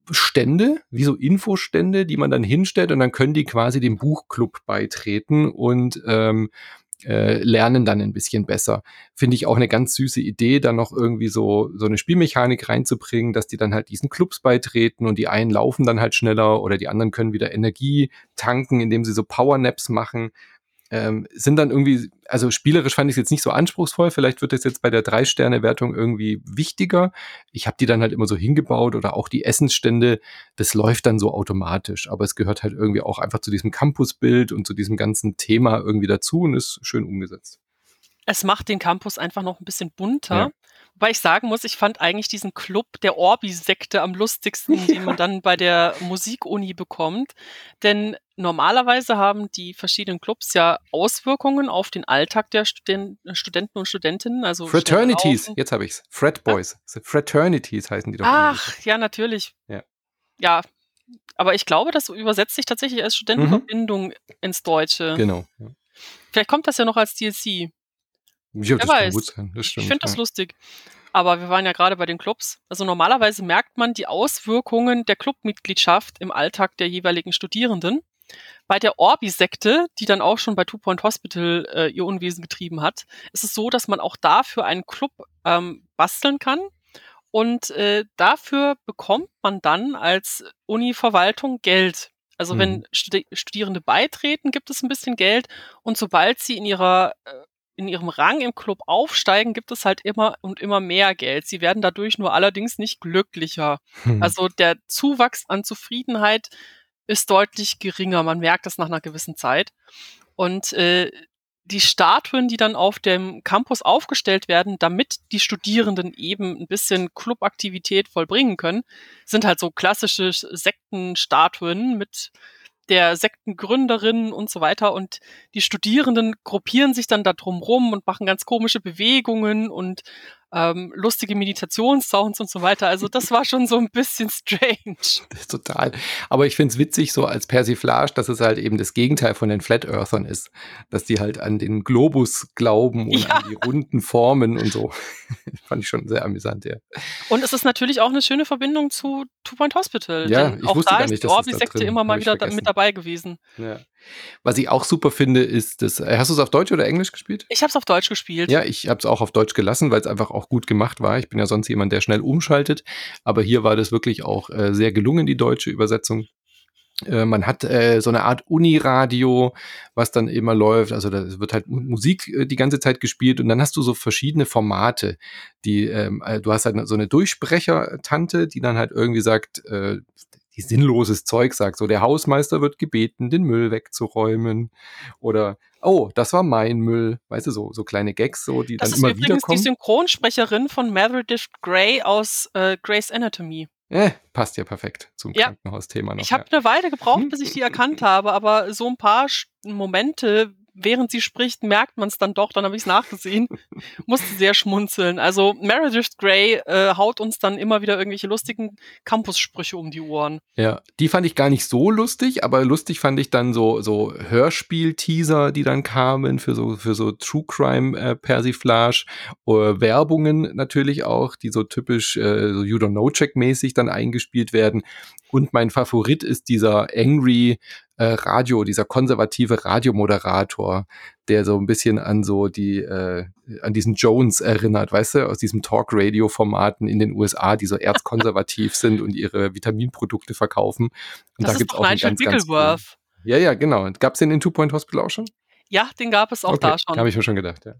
Stände, wie so Infostände, die man dann hinstellt und dann können die quasi dem Buchclub beitreten und ähm, äh, lernen dann ein bisschen besser. Finde ich auch eine ganz süße Idee, dann noch irgendwie so, so eine Spielmechanik reinzubringen, dass die dann halt diesen Clubs beitreten und die einen laufen dann halt schneller oder die anderen können wieder Energie tanken, indem sie so Powernaps machen. Ähm, sind dann irgendwie, also spielerisch fand ich es jetzt nicht so anspruchsvoll, vielleicht wird es jetzt bei der Drei-Sterne-Wertung irgendwie wichtiger. Ich habe die dann halt immer so hingebaut oder auch die Essensstände, das läuft dann so automatisch, aber es gehört halt irgendwie auch einfach zu diesem Campusbild und zu diesem ganzen Thema irgendwie dazu und ist schön umgesetzt. Es macht den Campus einfach noch ein bisschen bunter. Ja. Wobei ich sagen muss, ich fand eigentlich diesen Club der Orbi-Sekte am lustigsten, den man dann bei der Musikuni bekommt. Denn normalerweise haben die verschiedenen Clubs ja Auswirkungen auf den Alltag der Studen Studenten und Studentinnen. Also Fraternities, jetzt habe ich's. Frat Boys. Fraternities heißen die doch. Ach, ja, natürlich. Ja. Ja, aber ich glaube, das übersetzt sich tatsächlich als Studentenverbindung ins Deutsche. Genau. Ja. Vielleicht kommt das ja noch als DLC. Ja, das Wer weiß. Das stimmt. ich finde das ja. lustig. Aber wir waren ja gerade bei den Clubs. Also normalerweise merkt man die Auswirkungen der Clubmitgliedschaft im Alltag der jeweiligen Studierenden. Bei der Orbi-Sekte, die dann auch schon bei Two Point Hospital äh, ihr Unwesen getrieben hat, ist es so, dass man auch dafür einen Club ähm, basteln kann. Und äh, dafür bekommt man dann als Uni-Verwaltung Geld. Also Mhm. wenn Studi Studierende beitreten, gibt es ein bisschen Geld. Und sobald sie in ihrer äh, in ihrem Rang im Club aufsteigen, gibt es halt immer und immer mehr Geld. Sie werden dadurch nur allerdings nicht glücklicher. Hm. Also der Zuwachs an Zufriedenheit ist deutlich geringer. Man merkt das nach einer gewissen Zeit. Und äh, die Statuen, die dann auf dem Campus aufgestellt werden, damit die Studierenden eben ein bisschen Clubaktivität vollbringen können, sind halt so klassische Sektenstatuen mit der Sektengründerin und so weiter. Und die Studierenden gruppieren sich dann da drum rum und machen ganz komische Bewegungen und ähm, lustige Meditationssounds und so weiter. Also das war schon so ein bisschen strange. Ist total. Aber ich finde es witzig, so als Persiflage, dass es halt eben das Gegenteil von den Flat Earthern ist. Dass die halt an den Globus glauben und Ja. an die runden Formen und so. Fand ich schon sehr amüsant, ja. Und es ist natürlich auch eine schöne Verbindung zu Two Point Hospital. Ja, denn ich auch wusste da gar ist nicht, die das da Orbi-Sekte immer mal wieder vergessen. mit dabei gewesen. ja. Was ich auch super finde, ist das. äh, Hast du es auf Deutsch oder Englisch gespielt? Ich habe es auf Deutsch gespielt. Ja, ich habe es auch auf Deutsch gelassen, weil es einfach auch gut gemacht war. Ich bin ja sonst jemand, der schnell umschaltet. Aber hier war das wirklich auch äh, sehr gelungen, die deutsche Übersetzung. Äh, man hat äh, so eine Art Uniradio, was dann immer läuft. Also da wird halt Mu- Musik äh, die ganze Zeit gespielt und dann hast du so verschiedene Formate. Die, ähm, äh, du hast halt so eine Durchsprecher-Tante, die dann halt irgendwie sagt, äh, die sinnloses Zeug sagt. So, der Hausmeister wird gebeten, den Müll wegzuräumen. Oder, oh, das war mein Müll. Weißt du, so, so kleine Gags, so, die das dann ist immer übrigens wieder die kommen. Synchronsprecherin von Meredith Grey aus äh, Grey's Anatomy. Äh, passt ja perfekt zum Ja. Krankenhausthema noch. Ich habe eine Weile gebraucht, bis ich die erkannt habe, aber so ein paar Momente während sie spricht, merkt man es dann doch, dann habe ich es nachgesehen. Musste sehr schmunzeln. Also Meredith Grey äh, haut uns dann immer wieder irgendwelche lustigen Campus-Sprüche um die Ohren. Ja, die fand ich gar nicht so lustig, aber lustig fand ich dann so, so Hörspiel-Teaser, die dann kamen für so, für so True Crime äh, Persiflage, äh, Werbungen natürlich auch, die so typisch äh, so You Don't Know Check mäßig dann eingespielt werden. Und mein Favorit ist dieser Angry äh, Radio, dieser konservative Radiomoderator, der so ein bisschen an so die, äh, an diesen Jones erinnert, weißt du, aus diesem Talk-Radio-Formaten in den USA, die so erzkonservativ sind und ihre Vitaminprodukte verkaufen. Und das da gibt's ist auch einen ganz, ganz coolen. Ja, ja, genau. Gab's den in Two Point Hospital auch schon? Ja, den gab es auch okay, da schon. Habe ich mir schon gedacht, ja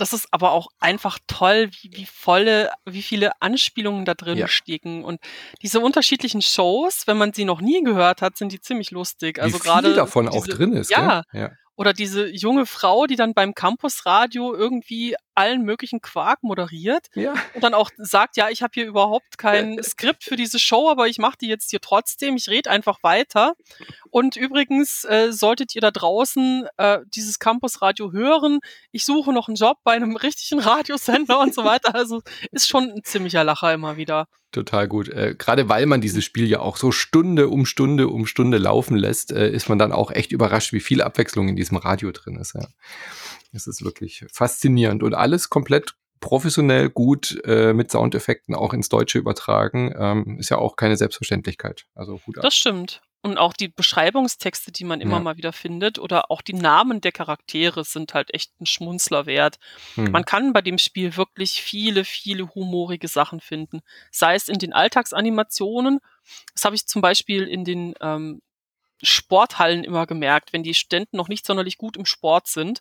das ist aber auch einfach toll, wie, wie volle, wie viele Anspielungen da drin Ja. stecken. Und diese unterschiedlichen Shows, wenn man sie noch nie gehört hat, sind die ziemlich lustig. Also Wie viel gerade davon auch diese, drin ist, Ja? Ja. oder diese junge Frau, die dann beim Campusradio irgendwie allen möglichen Quark moderiert Ja. und dann auch sagt, ja, ich habe hier überhaupt kein Skript für diese Show, aber ich mache die jetzt hier trotzdem, ich rede einfach weiter. Und übrigens äh, solltet ihr da draußen äh, dieses Campusradio hören, ich suche noch einen Job bei einem richtigen Radiosender und so weiter. Also ist schon ein ziemlicher Lacher immer wieder. Total gut. Äh, Gerade weil man dieses Spiel ja auch so Stunde um Stunde um Stunde laufen lässt, äh, ist man dann auch echt überrascht, wie viel Abwechslung in diesem Radio drin ist. Ja. Es ist wirklich faszinierend und alles komplett professionell gut äh, mit Soundeffekten auch ins Deutsche übertragen. Ähm, ist ja auch keine Selbstverständlichkeit. Also Hut ab. Das stimmt. Und auch die Beschreibungstexte, die man immer Ja. mal wieder findet, oder auch die Namen der Charaktere sind halt echt ein Schmunzler wert. Hm. Man kann bei dem Spiel wirklich viele, viele humorige Sachen finden. Sei es in den Alltagsanimationen. Das habe ich zum Beispiel in den ähm, Sporthallen immer gemerkt, wenn die Studenten noch nicht sonderlich gut im Sport sind.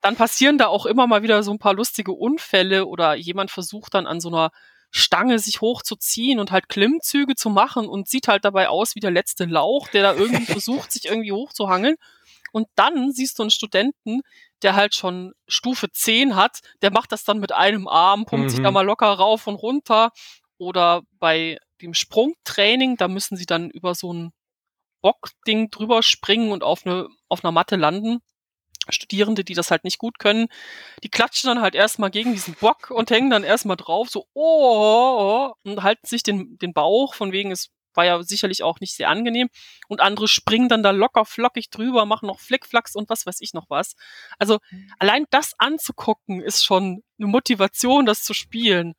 Dann passieren da auch immer mal wieder so ein paar lustige Unfälle oder jemand versucht dann an so einer Stange sich hochzuziehen und halt Klimmzüge zu machen und sieht halt dabei aus wie der letzte Lauch, der da irgendwie versucht, sich irgendwie hochzuhangeln. Und dann siehst du einen Studenten, der halt schon Stufe 10 hat, der macht das dann mit einem Arm, pumpt sich Mhm. da mal locker rauf und runter. Oder bei dem Sprungtraining, da müssen sie dann über so ein Bockding drüber springen und auf, eine, auf einer Matte landen. Studierende, die das halt nicht gut können, die klatschen dann halt erstmal gegen diesen Bock und hängen dann erstmal drauf, so, oh, oh, oh, und halten sich den, den Bauch, von wegen, es war ja sicherlich auch nicht sehr angenehm. Und andere springen dann da locker flockig drüber, machen noch Flickflacks und was weiß ich noch was. Also allein das anzugucken ist schon eine Motivation, das zu spielen.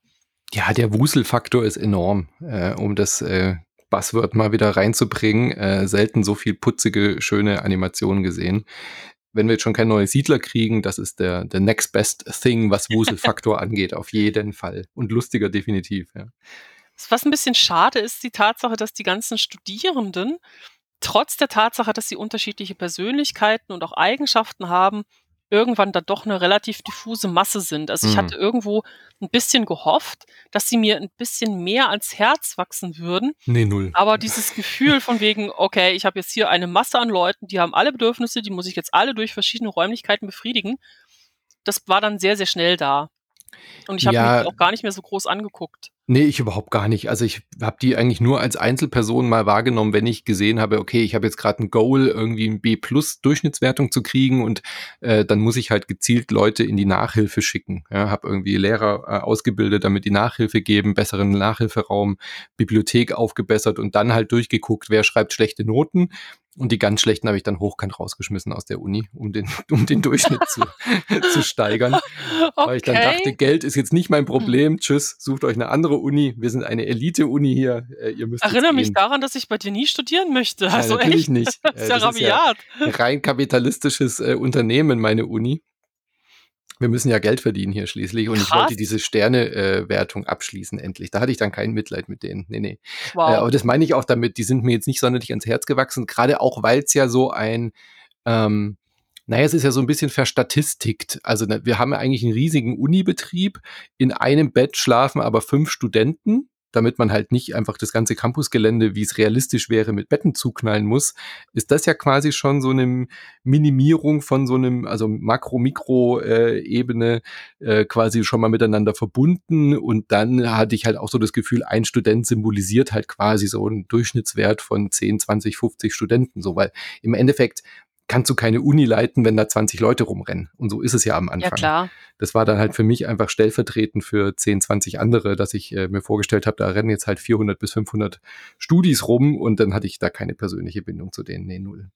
Ja, der Wuselfaktor ist enorm, äh, um das äh, Buzzword mal wieder reinzubringen. Äh, selten so viel putzige, schöne Animationen gesehen. Wenn wir jetzt schon kein neue Siedler kriegen, das ist der, der next best thing, was Wuselfaktor angeht, auf jeden Fall. Und lustiger definitiv, ja. Was ein bisschen schade ist, die Tatsache, dass die ganzen Studierenden, trotz der Tatsache, dass sie unterschiedliche Persönlichkeiten und auch Eigenschaften haben, irgendwann dann doch eine relativ diffuse Masse sind. Also ich Mhm. hatte irgendwo ein bisschen gehofft, dass sie mir ein bisschen mehr ans Herz wachsen würden. Nee, null. Aber dieses Gefühl von wegen, okay, ich habe jetzt hier eine Masse an Leuten, die haben alle Bedürfnisse, die muss ich jetzt alle durch verschiedene Räumlichkeiten befriedigen, das war dann sehr, sehr schnell da. Und ich habe Ja. die auch gar nicht mehr so groß angeguckt. Nee, ich überhaupt gar nicht. Also ich habe die eigentlich nur als Einzelperson mal wahrgenommen, wenn ich gesehen habe, okay, ich habe jetzt gerade ein Goal, irgendwie ein B plus Durchschnittswertung zu kriegen und äh, dann muss ich halt gezielt Leute in die Nachhilfe schicken. Ja, habe irgendwie Lehrer äh, ausgebildet, damit die Nachhilfe geben, besseren Nachhilferaum, Bibliothek aufgebessert und dann halt durchgeguckt, wer schreibt schlechte Noten. Und die ganz schlechten habe ich dann hochkant rausgeschmissen aus der Uni, um den, um den Durchschnitt zu, zu steigern. Weil ich dann dachte, Geld ist jetzt nicht mein Problem. Tschüss, sucht euch eine andere Uni. Wir sind eine Elite-Uni hier. Äh, ihr müsst Erinnere mich daran, dass ich bei dir nie studieren möchte. Also natürlich echt, nicht. das Äh, ist ja das ist ja- rabiat. Ein rein kapitalistisches äh, Unternehmen, meine Uni. Wir müssen ja Geld verdienen hier schließlich. Und ich Krass. wollte diese Sterne-Wertung abschließen endlich. Da hatte ich dann kein Mitleid mit denen. Nee, nee. Wow. Äh, aber das meine ich auch damit, die sind mir jetzt nicht sonderlich ans Herz gewachsen, gerade auch, weil es ja so ein, ähm, naja, es ist ja so ein bisschen verstatistikt. Also ne, wir haben ja eigentlich einen riesigen Unibetrieb. In einem Bett schlafen aber fünf Studenten, damit man halt nicht einfach das ganze Campusgelände, wie es realistisch wäre, mit Betten zuknallen muss, ist das ja quasi schon so eine Minimierung von so einem, also Makro-Mikro-Ebene äh, quasi schon mal miteinander verbunden. Und dann hatte ich halt auch so das Gefühl, ein Student symbolisiert halt quasi so einen Durchschnittswert von 10, 20, 50 Studenten. So, weil im Endeffekt kannst du keine Uni leiten, wenn da 20 Leute rumrennen. Und so ist es ja am Anfang. Ja, klar. Das war dann halt für mich einfach stellvertretend für 10, 20 andere, dass ich äh, mir vorgestellt habe, da rennen jetzt halt 400 bis 500 Studis rum und dann hatte ich da keine persönliche Bindung zu denen. Nee, null.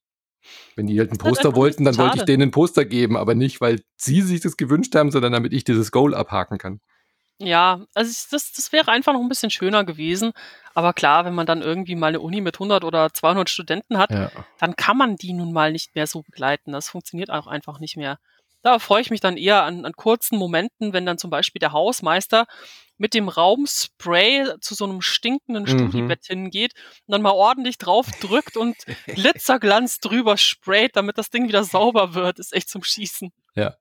Wenn die halt ein Poster wollten, dann wollte ich denen ein Poster geben, aber nicht, weil sie sich das gewünscht haben, sondern damit ich dieses Goal abhaken kann. Ja, also das, das wäre einfach noch ein bisschen schöner gewesen. Aber klar, wenn man dann irgendwie mal eine Uni mit 100 oder 200 Studenten hat, ja. dann kann man die nun mal nicht mehr so begleiten. Das funktioniert auch einfach nicht mehr. Da freue ich mich dann eher an, an kurzen Momenten, wenn dann zum Beispiel der Hausmeister mit dem Raumspray zu so einem stinkenden mhm. Studiebett hingeht und dann mal ordentlich drauf drückt und Glitzerglanz drüber sprayt, damit das Ding wieder sauber wird, ist echt zum Schießen. Ja.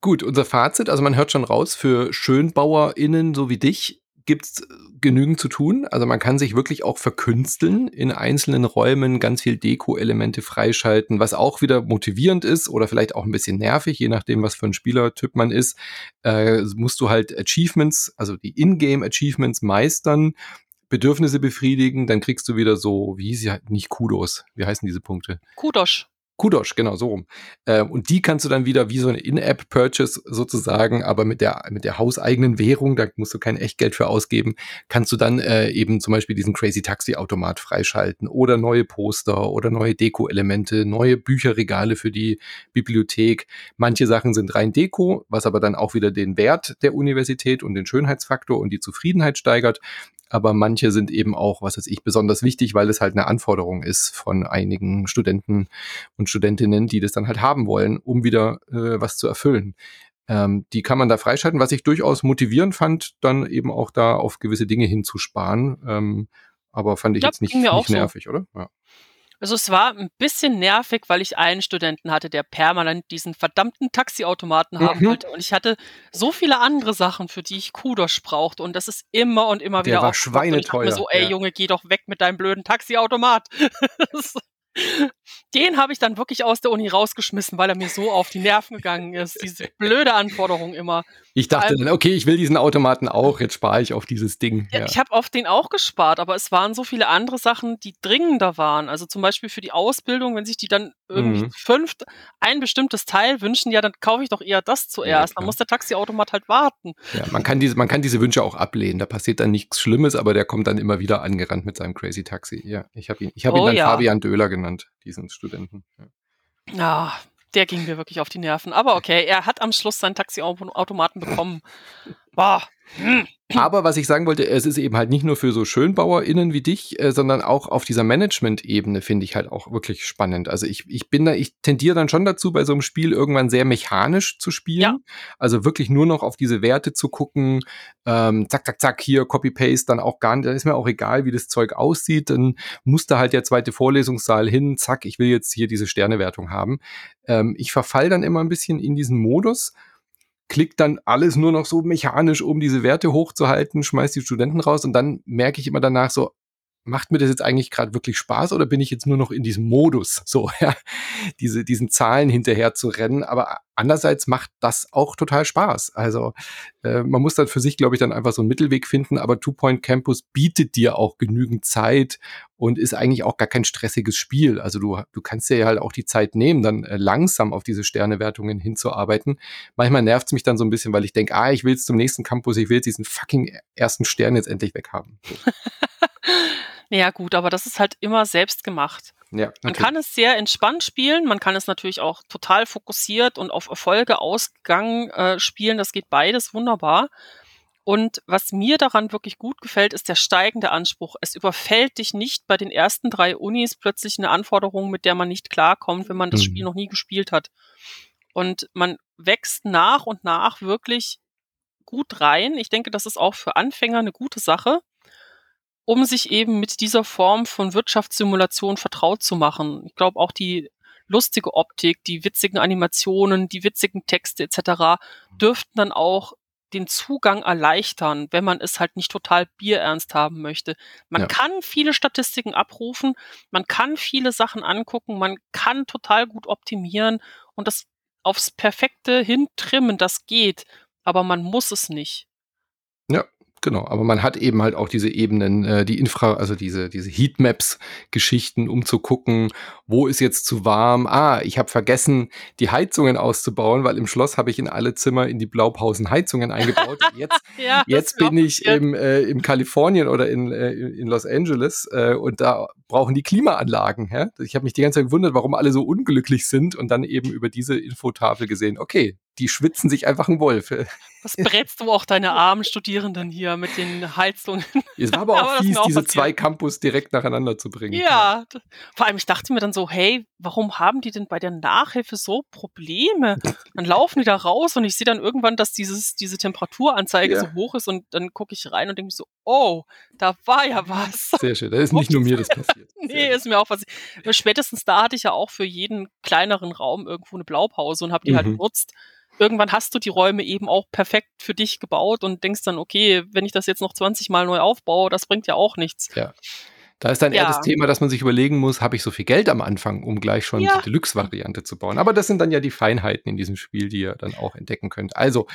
Gut, unser Fazit, also man hört schon raus, für SchönbauerInnen so wie dich gibt's genügend zu tun. Also man kann sich wirklich auch verkünsteln, in einzelnen Räumen ganz viel Deko-Elemente freischalten, was auch wieder motivierend ist oder vielleicht auch ein bisschen nervig, je nachdem, was für ein Spielertyp man ist. Äh, musst du halt Achievements, also die Ingame-Achievements meistern, Bedürfnisse befriedigen, dann kriegst du wieder so, wie hieß sie nicht Kudos, wie heißen diese Punkte? Kudos. Kudosh, genau, so rum. Äh, und die kannst du dann wieder wie so eine In-App-Purchase sozusagen, aber mit der, mit der hauseigenen Währung, da musst du kein Echtgeld für ausgeben, kannst du dann äh, eben zum Beispiel diesen Crazy Taxi-Automat freischalten oder neue Poster oder neue Deko-Elemente, neue Bücherregale für die Bibliothek. Manche Sachen sind rein Deko, was aber dann auch wieder den Wert der Universität und den Schönheitsfaktor und die Zufriedenheit steigert aber manche sind eben auch, was weiß ich, besonders wichtig, weil es halt eine Anforderung ist von einigen Studenten und Studentinnen, die das dann halt haben wollen, um wieder äh, was zu erfüllen. Ähm, die kann man da freischalten, was ich durchaus motivierend fand, dann eben auch da auf gewisse Dinge hinzusparen. Ähm, aber fand ich ja, jetzt nicht, nicht nervig, so. oder? Ja. Also es war ein bisschen nervig, weil ich einen Studenten hatte, der permanent diesen verdammten Taxiautomaten mhm. haben wollte. Und ich hatte so viele andere Sachen, für die ich Kudosh brauchte. Und das ist immer und immer der wieder war schweineteuer. so, ey ja. Junge, geh doch weg mit deinem blöden Taxiautomat. Den habe ich dann wirklich aus der Uni rausgeschmissen, weil er mir so auf die Nerven gegangen ist. Diese blöde Anforderung immer. Ich dachte dann, okay, ich will diesen Automaten auch, jetzt spare ich auf dieses Ding. Ja, ja. Ich habe auf den auch gespart, aber es waren so viele andere Sachen, die dringender waren. Also zum Beispiel für die Ausbildung, wenn sich die dann irgendwie mhm. fünf ein bestimmtes Teil wünschen, ja, dann kaufe ich doch eher das zuerst. Ja, dann muss der Taxiautomat halt warten. Ja, man kann diese, man kann diese Wünsche auch ablehnen. Da passiert dann nichts Schlimmes, aber der kommt dann immer wieder angerannt mit seinem Crazy Taxi. Ja, ich habe ihn, ich habe oh, ihn dann ja. Fabian Döhler genannt, diesen Studenten. Ja. Ja, der ging mir wirklich auf die Nerven. Aber okay, er hat am Schluss seinen Taxiautomaten bekommen. Boah. Hm. Aber was ich sagen wollte, es ist eben halt nicht nur für so SchönbauerInnen wie dich, äh, sondern auch auf dieser Management-Ebene finde ich halt auch wirklich spannend. Also ich, ich bin da, ich tendiere dann schon dazu, bei so einem Spiel irgendwann sehr mechanisch zu spielen. Ja. Also wirklich nur noch auf diese Werte zu gucken, ähm, zack, zack, zack, hier, Copy-Paste, dann auch gar nicht, dann ist mir auch egal, wie das Zeug aussieht, dann muss da halt der zweite Vorlesungssaal hin, zack, ich will jetzt hier diese Sternewertung haben. Ähm, ich verfall dann immer ein bisschen in diesen Modus, klickt dann alles nur noch so mechanisch, um diese Werte hochzuhalten, schmeißt die Studenten raus und dann merke ich immer danach so, macht mir das jetzt eigentlich gerade wirklich Spaß oder bin ich jetzt nur noch in diesem Modus, so, ja, diese, diesen Zahlen hinterher zu rennen. Aber andererseits macht das auch total Spaß. Also äh, man muss dann für sich, glaube ich, dann einfach so einen Mittelweg finden, aber Two Point Campus bietet dir auch genügend Zeit und ist eigentlich auch gar kein stressiges Spiel. Also du, du kannst dir ja halt auch die Zeit nehmen, dann äh, langsam auf diese Sternewertungen hinzuarbeiten. Manchmal nervt es mich dann so ein bisschen, weil ich denke, ah, ich will jetzt zum nächsten Campus, ich will diesen fucking ersten Stern jetzt endlich weghaben. So. Ja, gut, aber das ist halt immer selbst gemacht. Ja, man kann es sehr entspannt spielen, man kann es natürlich auch total fokussiert und auf Erfolge ausgegangen äh, spielen. Das geht beides wunderbar. Und was mir daran wirklich gut gefällt, ist der steigende Anspruch. Es überfällt dich nicht bei den ersten drei Unis plötzlich eine Anforderung, mit der man nicht klarkommt, wenn man das mhm. Spiel noch nie gespielt hat. Und man wächst nach und nach wirklich gut rein. Ich denke, das ist auch für Anfänger eine gute Sache um sich eben mit dieser Form von Wirtschaftssimulation vertraut zu machen. Ich glaube auch die lustige Optik, die witzigen Animationen, die witzigen Texte etc. dürften dann auch den Zugang erleichtern, wenn man es halt nicht total bierernst haben möchte. Man ja. kann viele Statistiken abrufen, man kann viele Sachen angucken, man kann total gut optimieren und das aufs Perfekte hintrimmen, das geht, aber man muss es nicht. Genau, aber man hat eben halt auch diese Ebenen, äh, die Infra, also diese, diese Heatmaps-Geschichten, um zu gucken, wo ist jetzt zu warm. Ah, ich habe vergessen, die Heizungen auszubauen, weil im Schloss habe ich in alle Zimmer in die Blaupausen Heizungen eingebaut. Jetzt, ja, jetzt bin ich im, äh, im Kalifornien oder in, äh, in Los Angeles äh, und da brauchen die Klimaanlagen. Ja? Ich habe mich die ganze Zeit gewundert, warum alle so unglücklich sind und dann eben über diese Infotafel gesehen, okay, die schwitzen sich einfach einen Wolf. Was brätst du auch deine armen Studierenden hier mit den Heizungen? Es war aber auch aber fies, auch diese zwei Campus direkt nacheinander zu bringen. Ja, vor allem ich dachte mir dann so, hey, warum haben die denn bei der Nachhilfe so Probleme? Dann laufen die da raus und ich sehe dann irgendwann, dass dieses, diese Temperaturanzeige ja. so hoch ist und dann gucke ich rein und denke so, oh, da war ja was. Sehr schön, da ist nicht nur mir das passiert. nee, ist mir auch passiert. Spätestens da hatte ich ja auch für jeden kleineren Raum irgendwo eine Blaupause und habe die halt mhm. halt genutzt irgendwann hast du die Räume eben auch perfekt für dich gebaut und denkst dann, okay, wenn ich das jetzt noch 20 Mal neu aufbaue, das bringt ja auch nichts. Ja. Da ist dann ja. eher das Thema, dass man sich überlegen muss, habe ich so viel Geld am Anfang, um gleich schon ja. die Deluxe-Variante zu bauen. Aber das sind dann ja die Feinheiten in diesem Spiel, die ihr dann auch entdecken könnt. Also,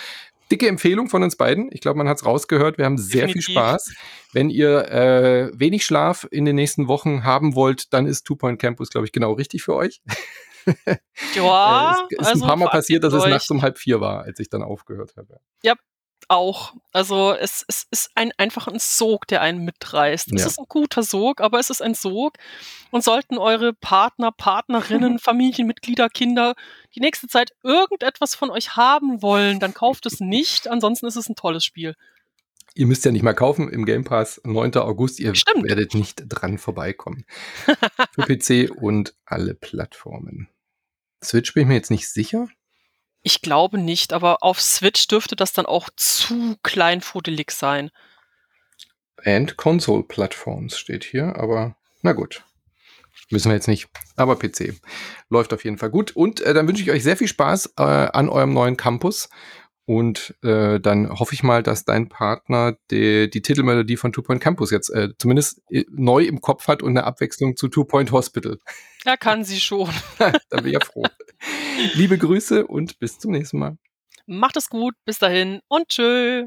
dicke Empfehlung von uns beiden. Ich glaube, man hat es rausgehört. Wir haben sehr Definitiv. viel Spaß. Wenn ihr äh, wenig Schlaf in den nächsten Wochen haben wollt, dann ist Two Point Campus, glaube ich, genau richtig für euch. Ja, es ist also ein paar Mal passiert, dass es nachts um halb vier war, als ich dann aufgehört habe. Ja, auch. Also es, es ist ein, einfach ein Sog, der einen mitreißt. Es ja. ist ein guter Sog, aber es ist ein Sog. Und sollten eure Partner, Partnerinnen, Familienmitglieder, Kinder die nächste Zeit irgendetwas von euch haben wollen, dann kauft es nicht. Ansonsten ist es ein tolles Spiel. Ihr müsst ja nicht mal kaufen im Game Pass, 9. August. Ihr Stimmt. werdet nicht dran vorbeikommen. Für PC und alle Plattformen. Switch bin ich mir jetzt nicht sicher. Ich glaube nicht, aber auf Switch dürfte das dann auch zu kleinfudelig sein. And Console Platforms steht hier, aber na gut. Müssen wir jetzt nicht. Aber PC läuft auf jeden Fall gut. Und äh, dann wünsche ich euch sehr viel Spaß äh, an eurem neuen Campus. Und äh, dann hoffe ich mal, dass dein Partner die, die Titelmelodie von Two Point Campus jetzt äh, zumindest äh, neu im Kopf hat und eine Abwechslung zu Two Point Hospital. Ja, kann sie schon. da bin ich ja froh. Liebe Grüße und bis zum nächsten Mal. Macht es gut, bis dahin und tschö.